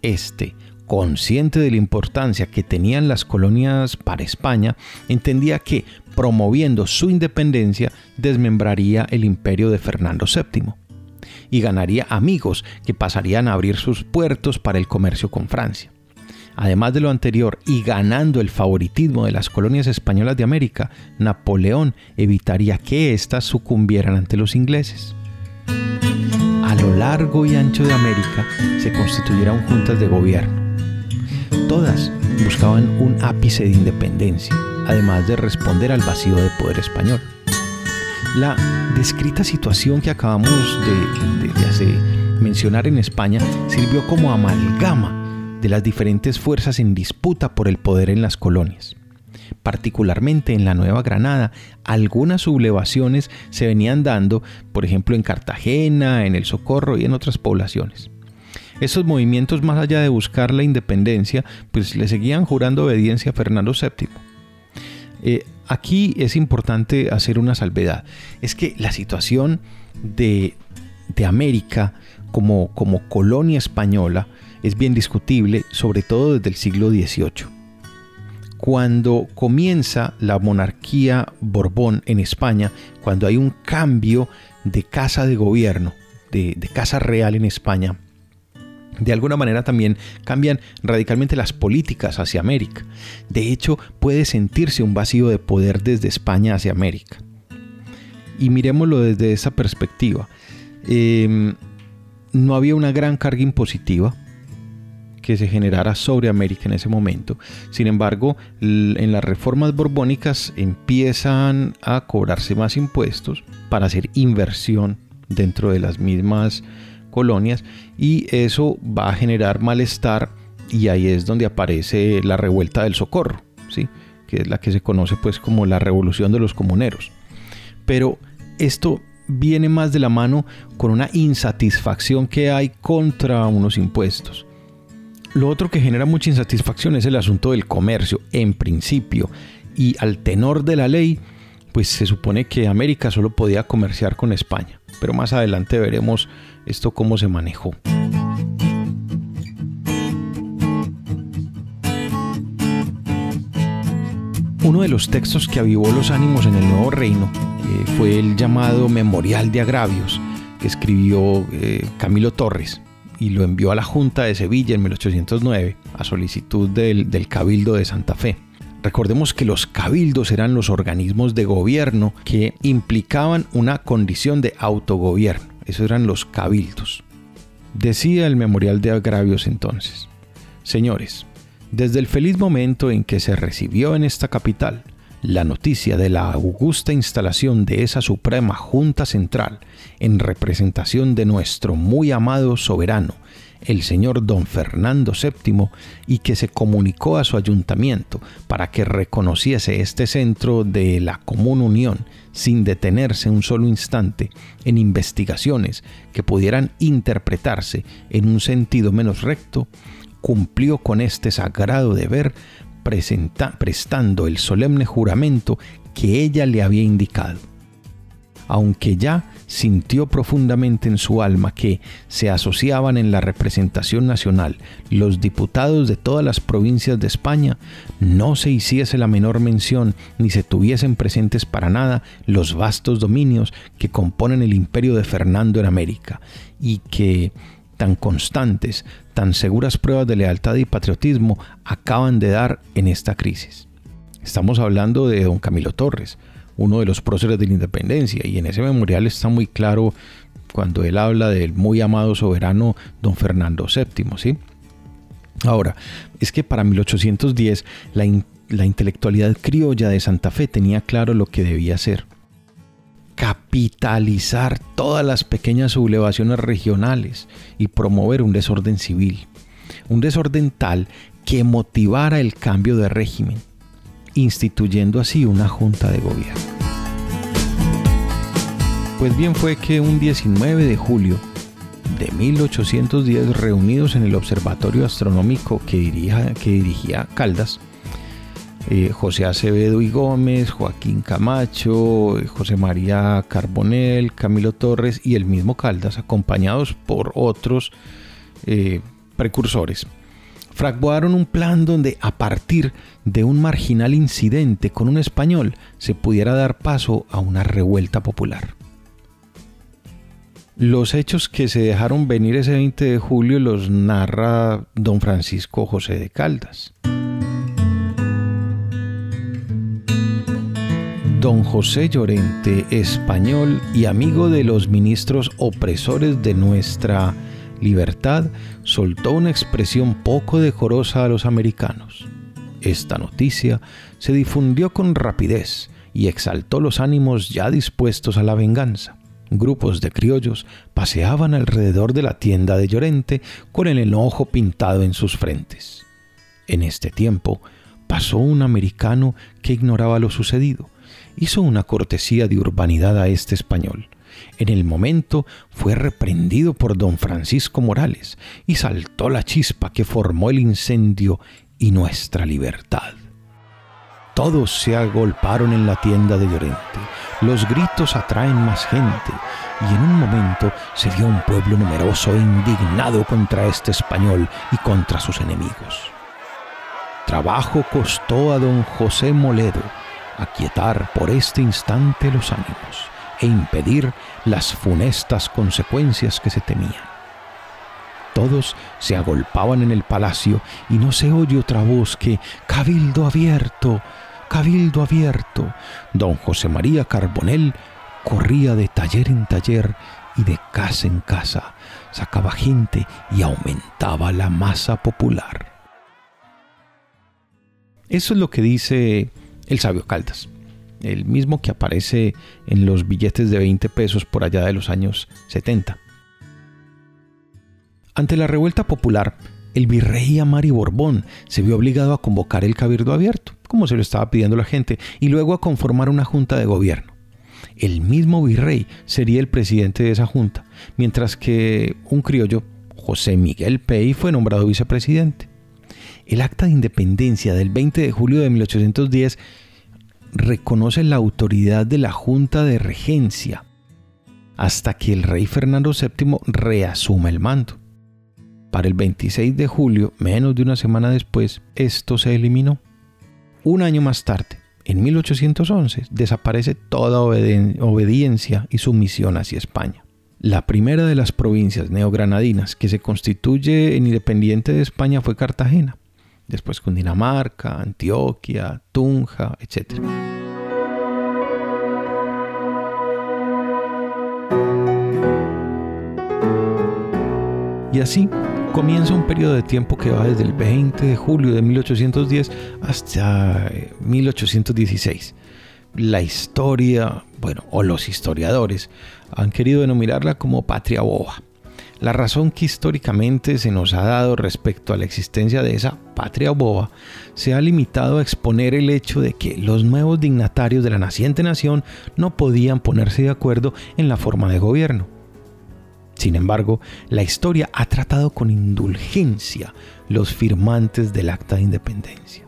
este consciente de la importancia que tenían las colonias para España, entendía que, promoviendo su independencia, desmembraría el imperio de Fernando VII. Y ganaría amigos que pasarían a abrir sus puertos para el comercio con Francia. Además de lo anterior y ganando el favoritismo de las colonias españolas de América, Napoleón evitaría que éstas sucumbieran ante los ingleses. A lo largo y ancho de América se constituyeron juntas de gobierno. Todas buscaban un ápice de independencia, además de responder al vacío de poder español. La descrita situación que acabamos de, mencionar en España sirvió como amalgama de las diferentes fuerzas en disputa por el poder en las colonias. Particularmente en la Nueva Granada, algunas sublevaciones se venían dando, por ejemplo en Cartagena, en El Socorro y en otras poblaciones. Estos movimientos, más allá de buscar la independencia, pues le seguían jurando obediencia a Fernando VII. Aquí es importante hacer una salvedad. Es que la situación de, de América como, como colonia española es bien discutible, sobre todo desde el siglo XVIII. Cuando comienza la monarquía Borbón en España, cuando hay un cambio de casa de gobierno, de, casa real en España, de alguna manera también cambian radicalmente las políticas hacia América. De hecho, puede sentirse un vacío de poder desde España hacia América. Y miremoslo desde esa perspectiva. Em, no había una gran carga impositiva, que se generara sobre América en ese momento. Sin embargo, en las reformas borbónicas empiezan a cobrarse más impuestos para hacer inversión dentro de las mismas colonias y eso va a generar malestar y ahí es donde aparece la revuelta del socorro, ¿sí? que es la que se conoce pues como la revolución de los comuneros. Pero esto viene más de la mano con una insatisfacción que hay contra unos impuestos. Lo otro que genera mucha insatisfacción es el asunto del comercio, en principio, y al tenor de la ley, pues se supone que América solo podía comerciar con España, pero más adelante veremos esto cómo se manejó. Uno de los textos que avivó los ánimos en el nuevo reino eh, fue el llamado Memorial de Agravios, que escribió eh, Camilo Torres y lo envió a la Junta de Sevilla en 1809 a solicitud del, del Cabildo de Santa Fe. Recordemos que los cabildos eran los organismos de gobierno que implicaban una condición de autogobierno. Esos eran los cabildos. Decía el memorial de agravios entonces, Señores, desde el feliz momento en que se recibió en esta capital la noticia de la augusta instalación de esa Suprema Junta Central en representación de nuestro muy amado soberano, el señor don Fernando VII, y que se comunicó a su ayuntamiento para que reconociese este centro de la común unión sin detenerse un solo instante en investigaciones que pudieran interpretarse en un sentido menos recto, cumplió con este sagrado deber prestando el solemne juramento que ella le había indicado. Aunque ya sintió profundamente en su alma que se asociaban en la representación nacional los diputados de todas las provincias de España, no se hiciese la menor mención ni se tuviesen presentes para nada los vastos dominios que componen el imperio de Fernando en América, y que tan constantes, tan seguras pruebas de lealtad y patriotismo acaban de dar en esta crisis. Estamos hablando de don Camilo Torres, uno de los próceres de la independencia, y en ese memorial está muy claro cuando él habla del muy amado soberano don Fernando VII. Ahora, es que para 1810 la, la intelectualidad criolla de Santa Fe tenía claro lo que debía hacer capitalizar todas las pequeñas sublevaciones regionales y promover un desorden civil. Un desorden tal que motivara el cambio de régimen, instituyendo así una junta de gobierno. Pues bien fue que un 19 de julio de 1810, reunidos en el observatorio astronómico que dirigía, que dirigía Caldas, eh, José Acevedo y Gómez, Joaquín Camacho, José María Carbonel, Camilo Torres y el mismo Caldas, acompañados por otros eh, precursores. Fraguaron un plan donde a partir de un marginal incidente con un español se pudiera dar paso a una revuelta popular. Los hechos que se dejaron venir ese 20 de julio los narra don Francisco José de Caldas. Don José Llorente, español y amigo de los ministros opresores de nuestra libertad, soltó una expresión poco decorosa a los americanos. Esta noticia se difundió con rapidez y exaltó los ánimos ya dispuestos a la venganza. Grupos de criollos paseaban alrededor de la tienda de Llorente con el enojo pintado en sus frentes. En este tiempo pasó un americano que ignoraba lo sucedido hizo una cortesía de urbanidad a este español. En el momento fue reprendido por don Francisco Morales y saltó la chispa que formó el incendio y nuestra libertad. Todos se agolparon en la tienda de Llorente. Los gritos atraen más gente y en un momento se vio un pueblo numeroso e indignado contra este español y contra sus enemigos. Trabajo costó a don José Moledo aquietar por este instante los ánimos e impedir las funestas consecuencias que se temían. Todos se agolpaban en el palacio y no se oye otra voz que Cabildo abierto, Cabildo abierto. Don José María Carbonel corría de taller en taller y de casa en casa, sacaba gente y aumentaba la masa popular. Eso es lo que dice el sabio Caldas, el mismo que aparece en los billetes de 20 pesos por allá de los años 70. Ante la revuelta popular, el virrey Amari Borbón se vio obligado a convocar el cabildo abierto, como se lo estaba pidiendo la gente, y luego a conformar una junta de gobierno. El mismo virrey sería el presidente de esa junta, mientras que un criollo, José Miguel Pey, fue nombrado vicepresidente. El acta de independencia del 20 de julio de 1810 reconoce la autoridad de la Junta de Regencia hasta que el rey Fernando VII reasuma el mando. Para el 26 de julio, menos de una semana después, esto se eliminó. Un año más tarde, en 1811, desaparece toda obediencia y sumisión hacia España. La primera de las provincias neogranadinas que se constituye en independiente de España fue Cartagena después con Dinamarca, Antioquia, Tunja, etc. Y así comienza un periodo de tiempo que va desde el 20 de julio de 1810 hasta 1816. Eh, La historia, bueno, o los historiadores han querido denominarla como patria boba la razón que históricamente se nos ha dado respecto a la existencia de esa patria boba se ha limitado a exponer el hecho de que los nuevos dignatarios de la naciente nación no podían ponerse de acuerdo en la forma de gobierno. Sin embargo, la historia ha tratado con indulgencia los firmantes del acta de independencia,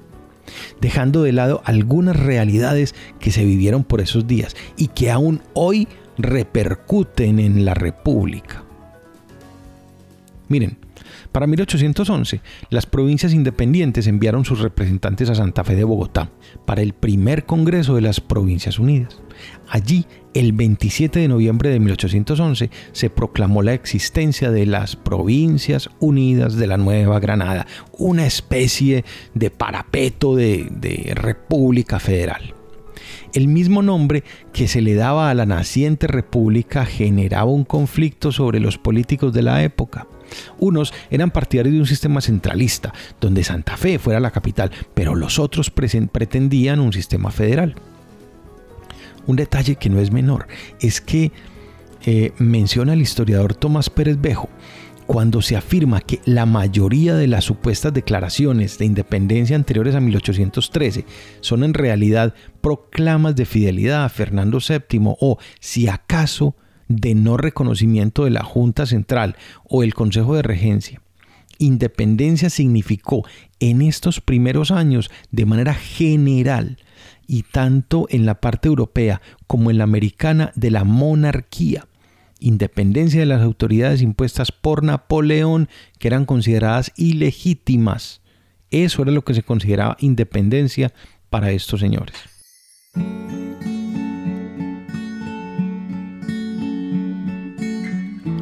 dejando de lado algunas realidades que se vivieron por esos días y que aún hoy repercuten en la República. Miren, para 1811, las provincias independientes enviaron sus representantes a Santa Fe de Bogotá para el primer Congreso de las Provincias Unidas. Allí, el 27 de noviembre de 1811, se proclamó la existencia de las Provincias Unidas de la Nueva Granada, una especie de parapeto de, de República Federal. El mismo nombre que se le daba a la naciente república generaba un conflicto sobre los políticos de la época. Unos eran partidarios de un sistema centralista, donde Santa Fe fuera la capital, pero los otros pretendían un sistema federal. Un detalle que no es menor es que eh, menciona el historiador Tomás Pérez Bejo, cuando se afirma que la mayoría de las supuestas declaraciones de independencia anteriores a 1813 son en realidad proclamas de fidelidad a Fernando VII o, si acaso, de no reconocimiento de la Junta Central o el Consejo de Regencia. Independencia significó en estos primeros años de manera general y tanto en la parte europea como en la americana de la monarquía. Independencia de las autoridades impuestas por Napoleón que eran consideradas ilegítimas. Eso era lo que se consideraba independencia para estos señores.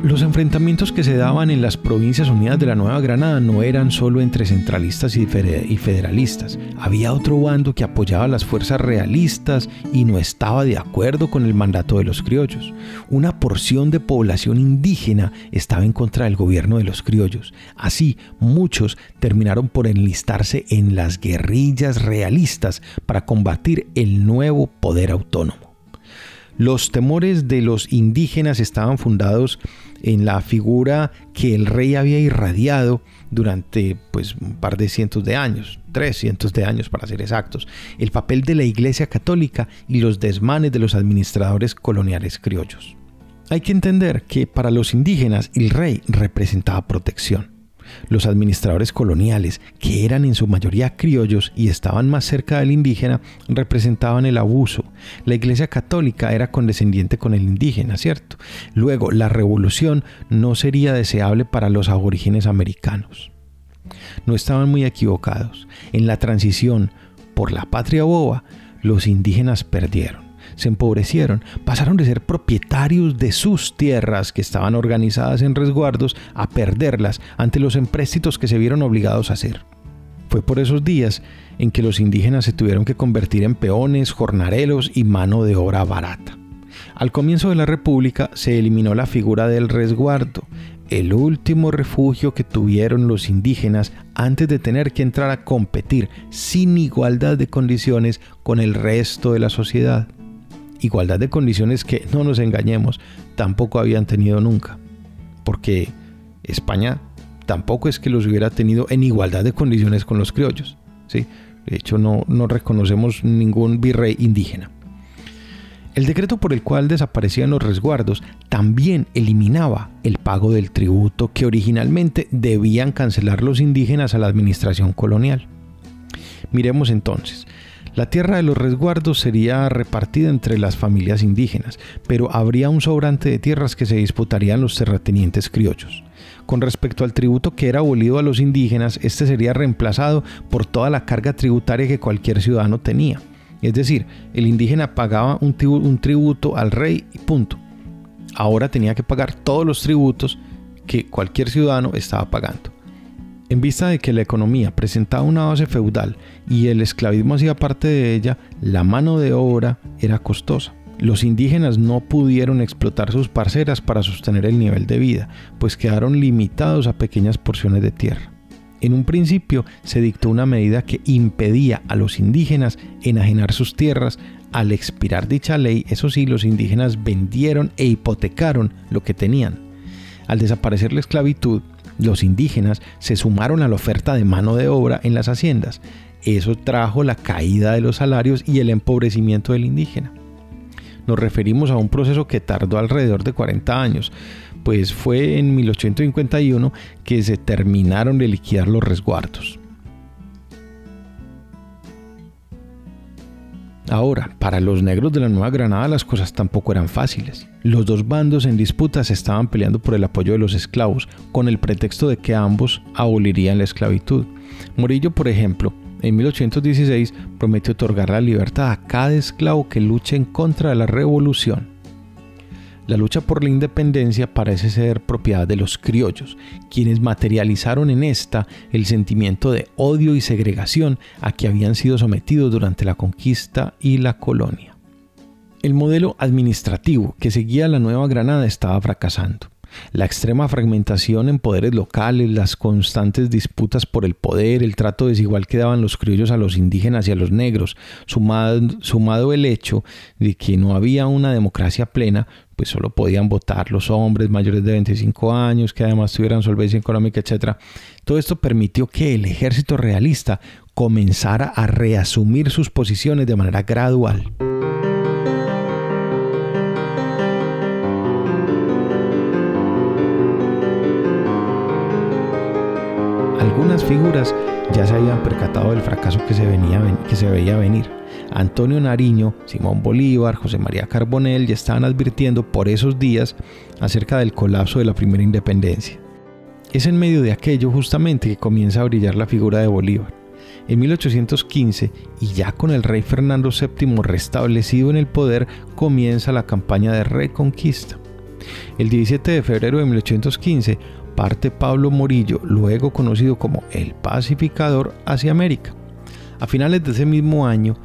Los enfrentamientos que se daban en las provincias unidas de la Nueva Granada no eran solo entre centralistas y federalistas. Había otro bando que apoyaba a las fuerzas realistas y no estaba de acuerdo con el mandato de los criollos. Una porción de población indígena estaba en contra del gobierno de los criollos. Así, muchos terminaron por enlistarse en las guerrillas realistas para combatir el nuevo poder autónomo. Los temores de los indígenas estaban fundados en la figura que el rey había irradiado durante pues un par de cientos de años, tres cientos de años para ser exactos, el papel de la Iglesia Católica y los desmanes de los administradores coloniales criollos. Hay que entender que para los indígenas el rey representaba protección. Los administradores coloniales, que eran en su mayoría criollos y estaban más cerca del indígena, representaban el abuso. La Iglesia Católica era condescendiente con el indígena, ¿cierto? Luego, la revolución no sería deseable para los aborígenes americanos. No estaban muy equivocados. En la transición por la patria boba, los indígenas perdieron se empobrecieron, pasaron de ser propietarios de sus tierras que estaban organizadas en resguardos a perderlas ante los empréstitos que se vieron obligados a hacer. Fue por esos días en que los indígenas se tuvieron que convertir en peones, jornaleros y mano de obra barata. Al comienzo de la República se eliminó la figura del resguardo, el último refugio que tuvieron los indígenas antes de tener que entrar a competir sin igualdad de condiciones con el resto de la sociedad igualdad de condiciones que, no nos engañemos, tampoco habían tenido nunca. Porque España tampoco es que los hubiera tenido en igualdad de condiciones con los criollos. ¿sí? De hecho, no, no reconocemos ningún virrey indígena. El decreto por el cual desaparecían los resguardos también eliminaba el pago del tributo que originalmente debían cancelar los indígenas a la administración colonial. Miremos entonces, la tierra de los resguardos sería repartida entre las familias indígenas, pero habría un sobrante de tierras que se disputarían los terratenientes criollos. Con respecto al tributo que era abolido a los indígenas, este sería reemplazado por toda la carga tributaria que cualquier ciudadano tenía. Es decir, el indígena pagaba un, tributo al rey y punto. Ahora tenía que pagar todos los tributos que cualquier ciudadano estaba pagando. En vista de que la economía presentaba una base feudal y el esclavismo hacía parte de ella, la mano de obra era costosa. Los indígenas no pudieron explotar sus parceras para sostener el nivel de vida, pues quedaron limitados a pequeñas porciones de tierra. En un principio se dictó una medida que impedía a los indígenas enajenar sus tierras. Al expirar dicha ley, eso sí, los indígenas vendieron e hipotecaron lo que tenían. Al desaparecer la esclavitud, los indígenas se sumaron a la oferta de mano de obra en las haciendas. Eso trajo la caída de los salarios y el empobrecimiento del indígena. Nos referimos a un proceso que tardó alrededor de 40 años, pues fue en 1851 que se terminaron de liquidar los resguardos. Ahora, para los negros de la Nueva Granada las cosas tampoco eran fáciles. Los dos bandos en disputa se estaban peleando por el apoyo de los esclavos, con el pretexto de que ambos abolirían la esclavitud. Morillo, por ejemplo, en 1816 prometió otorgar la libertad a cada esclavo que luche en contra de la revolución. La lucha por la independencia parece ser propiedad de los criollos, quienes materializaron en esta el sentimiento de odio y segregación a que habían sido sometidos durante la conquista y la colonia. El modelo administrativo que seguía la Nueva Granada estaba fracasando. La extrema fragmentación en poderes locales, las constantes disputas por el poder, el trato desigual que daban los criollos a los indígenas y a los negros, sumado, sumado el hecho de que no había una democracia plena, pues solo podían votar los hombres mayores de 25 años, que además tuvieran solvencia económica, etc. Todo esto permitió que el ejército realista comenzara a reasumir sus posiciones de manera gradual. Figuras ya se habían percatado del fracaso que se, venía, que se veía venir. Antonio Nariño, Simón Bolívar, José María Carbonell ya estaban advirtiendo por esos días acerca del colapso de la primera independencia. Es en medio de aquello justamente que comienza a brillar la figura de Bolívar. En 1815, y ya con el rey Fernando VII restablecido en el poder, comienza la campaña de reconquista. El 17 de febrero de 1815 parte Pablo Morillo, luego conocido como el pacificador, hacia América. A finales de ese mismo año,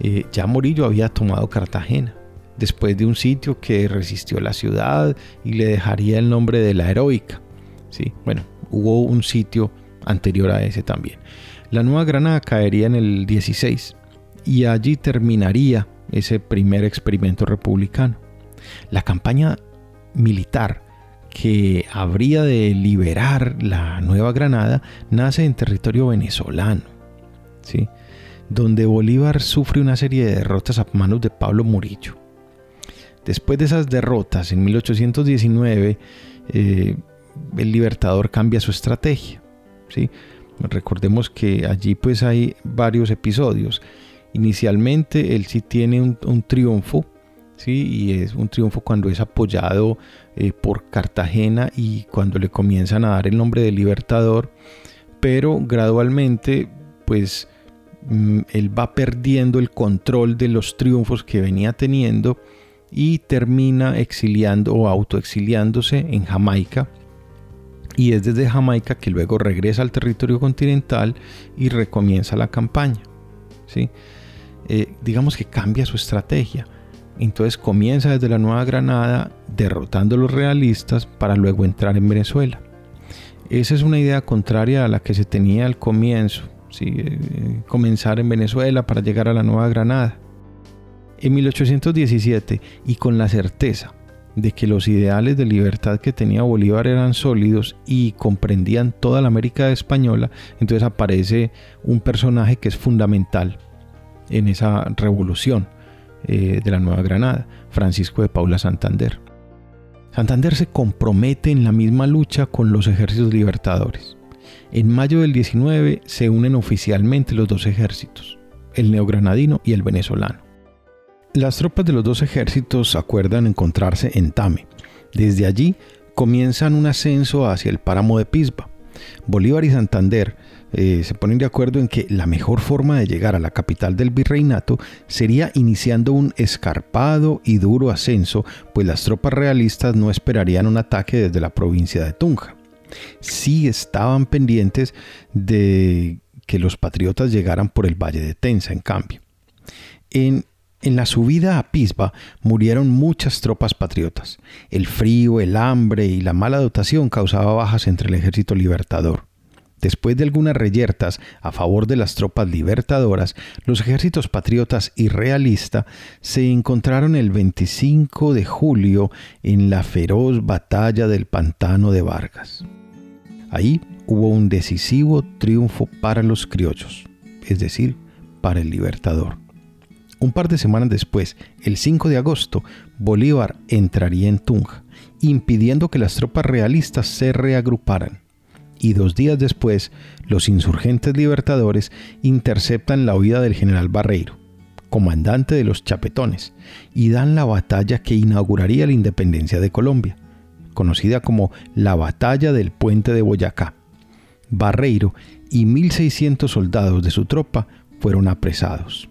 eh, ya Morillo había tomado Cartagena, después de un sitio que resistió la ciudad y le dejaría el nombre de la heroica. Sí, bueno, hubo un sitio anterior a ese también. La Nueva Granada caería en el 16 y allí terminaría ese primer experimento republicano. La campaña militar que habría de liberar la Nueva Granada nace en territorio venezolano, ¿sí? donde Bolívar sufre una serie de derrotas a manos de Pablo Murillo. Después de esas derrotas, en 1819, eh, el libertador cambia su estrategia. ¿sí? Recordemos que allí pues hay varios episodios. Inicialmente él sí tiene un, triunfo, ¿sí? y es un triunfo cuando es apoyado eh, por Cartagena y cuando le comienzan a dar el nombre de libertador, pero gradualmente pues mm, él va perdiendo el control de los triunfos que venía teniendo y termina exiliando o autoexiliándose en Jamaica y es desde Jamaica que luego regresa al territorio continental y recomienza la campaña. ¿sí? Eh, digamos que cambia su estrategia. Entonces comienza desde la Nueva Granada derrotando a los realistas para luego entrar en Venezuela. Esa es una idea contraria a la que se tenía al comienzo, ¿sí? Eh, comenzar en Venezuela para llegar a la Nueva Granada. En 1817, y con la certeza de que los ideales de libertad que tenía Bolívar eran sólidos y comprendían toda la América española, entonces aparece un personaje que es fundamental en esa revolución eh, de la Nueva Granada, Francisco de Paula Santander. Santander se compromete en la misma lucha con los ejércitos libertadores. En mayo del 19 se unen oficialmente los dos ejércitos, el neogranadino y el venezolano. Las tropas de los dos ejércitos acuerdan encontrarse en Tame. Desde allí comienzan un ascenso hacia el páramo de Pisba. Bolívar y Santander eh, se ponen de acuerdo en que la mejor forma de llegar a la capital del virreinato sería iniciando un escarpado y duro ascenso, pues las tropas realistas no esperarían un ataque desde la provincia de Tunja. Sí estaban pendientes de que los patriotas llegaran por el valle de Tensa, en cambio. En en la subida a Pisba murieron muchas tropas patriotas. El frío, el hambre y la mala dotación causaba bajas entre el ejército libertador. Después de algunas reyertas a favor de las tropas libertadoras, los ejércitos patriotas y realista se encontraron el 25 de julio en la feroz batalla del pantano de Vargas. Ahí hubo un decisivo triunfo para los criollos, es decir, para el libertador. Un par de semanas después, el 5 de agosto, Bolívar entraría en Tunja, impidiendo que las tropas realistas se reagruparan. Y dos días después, los insurgentes libertadores interceptan la huida del general Barreiro, comandante de los Chapetones, y dan la batalla que inauguraría la independencia de Colombia, conocida como la Batalla del Puente de Boyacá. Barreiro y 1.600 soldados de su tropa fueron apresados.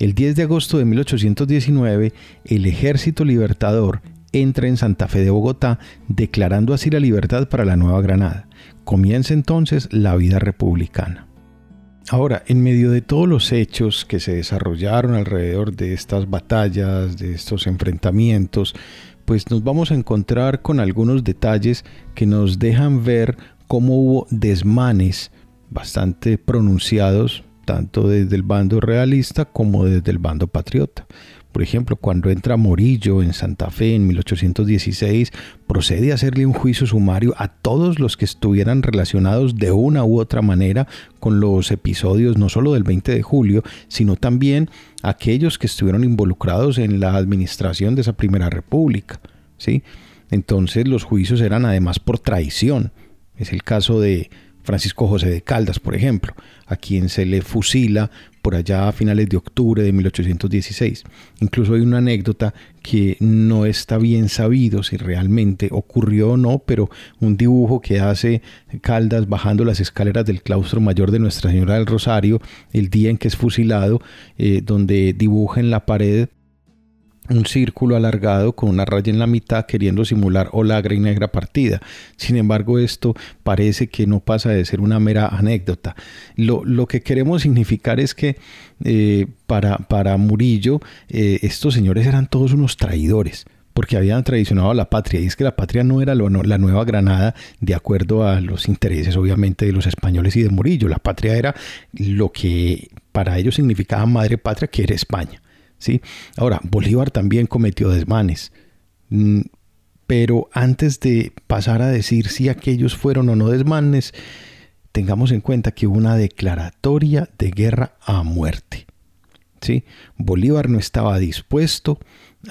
El 10 de agosto de 1819, el Ejército Libertador entra en Santa Fe de Bogotá, declarando así la libertad para la Nueva Granada. Comienza entonces la vida republicana. Ahora, en medio de todos los hechos que se desarrollaron alrededor de estas batallas, de estos enfrentamientos, pues nos vamos a encontrar con algunos detalles que nos dejan ver cómo hubo desmanes bastante pronunciados tanto desde el bando realista como desde el bando patriota. Por ejemplo, cuando entra Morillo en Santa Fe en 1816, procede a hacerle un juicio sumario a todos los que estuvieran relacionados de una u otra manera con los episodios no solo del 20 de julio, sino también aquellos que estuvieron involucrados en la administración de esa primera república. ¿sí? Entonces los juicios eran además por traición. Es el caso de Francisco José de Caldas, por ejemplo, a quien se le fusila por allá a finales de octubre de 1816. Incluso hay una anécdota que no está bien sabido si realmente ocurrió o no, pero un dibujo que hace Caldas bajando las escaleras del claustro mayor de Nuestra Señora del Rosario el día en que es fusilado, eh, donde dibuja en la pared un círculo alargado con una raya en la mitad queriendo simular olagra y negra partida. Sin embargo, esto parece que no pasa de ser una mera anécdota. Lo, que queremos significar es que eh, para, para, Murillo eh, estos señores eran todos unos traidores porque habían traicionado a la patria y es que la patria no era la Nueva Granada de acuerdo a los intereses obviamente de los españoles y de Murillo, la patria era lo que para ellos significaba madre patria que era España. ¿Sí? Ahora, Bolívar también cometió desmanes. Mm, pero antes de pasar a decir si aquellos fueron o no desmanes, tengamos en cuenta que hubo una declaratoria de guerra a muerte. ¿sí? Bolívar no estaba dispuesto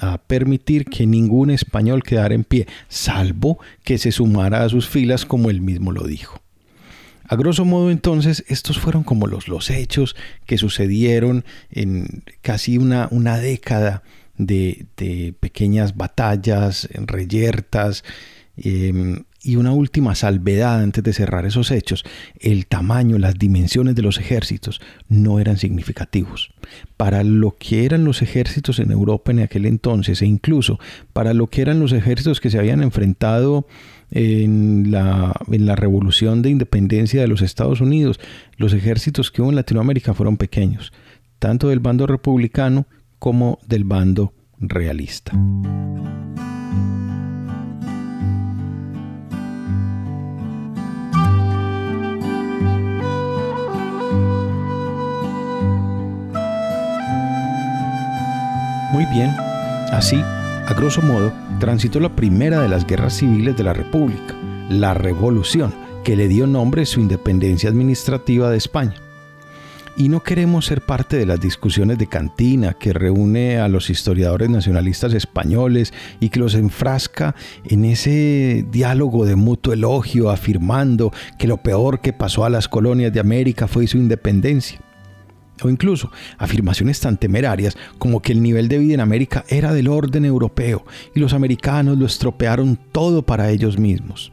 a permitir que ningún español quedara en pie, salvo que se sumara a sus filas como él mismo lo dijo. A grosso modo entonces, estos fueron como los, los hechos que sucedieron en casi una, una década de, pequeñas batallas, reyertas, em, y una última salvedad antes de cerrar esos hechos, el tamaño, las dimensiones de los ejércitos no eran significativos. Para lo que eran los ejércitos en Europa en aquel entonces e incluso para lo que eran los ejércitos que se habían enfrentado en la, en la revolución de independencia de los Estados Unidos, los ejércitos que hubo en Latinoamérica fueron pequeños, tanto del bando republicano como del bando realista. Muy bien, así, a grosso modo, transitó la primera de las guerras civiles de la República, la Revolución, que le dio nombre a su independencia administrativa de España. Y no queremos ser parte de las discusiones de cantina que reúne a los historiadores nacionalistas españoles y que los enfrasca en ese diálogo de mutuo elogio afirmando que lo peor que pasó a las colonias de América fue su independencia o incluso afirmaciones tan temerarias como que el nivel de vida en América era del orden europeo y los americanos lo estropearon todo para ellos mismos.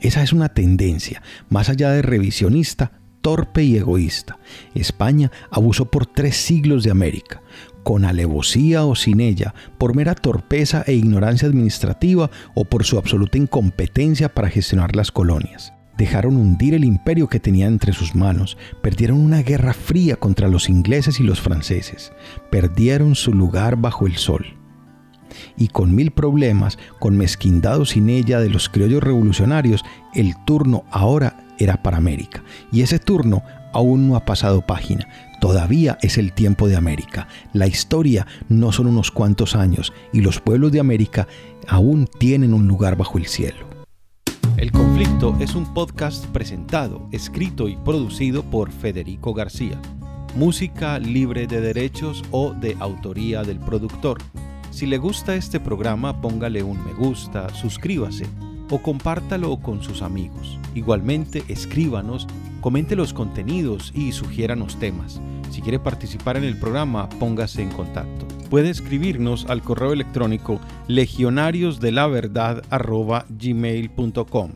Esa es una tendencia, más allá de revisionista, torpe y egoísta. España abusó por tres siglos de América, con alevosía o sin ella, por mera torpeza e ignorancia administrativa o por su absoluta incompetencia para gestionar las colonias dejaron hundir el imperio que tenía entre sus manos, perdieron una guerra fría contra los ingleses y los franceses, perdieron su lugar bajo el sol. Y con mil problemas, con mezquindad sin ella de los criollos revolucionarios, el turno ahora era para América. Y ese turno aún no ha pasado página. Todavía es el tiempo de América. La historia no son unos cuantos años y los pueblos de América aún tienen un lugar bajo el cielo. El conflicto es un podcast presentado, escrito y producido por Federico García. Música libre de derechos o de autoría del productor. Si le gusta este programa, póngale un me gusta, suscríbase o compártalo con sus amigos. Igualmente, escríbanos, comente los contenidos y sugiéranos temas. Si quiere participar en el programa, póngase en contacto. Puede escribirnos al correo electrónico legionariosdelaverdad.gmail.com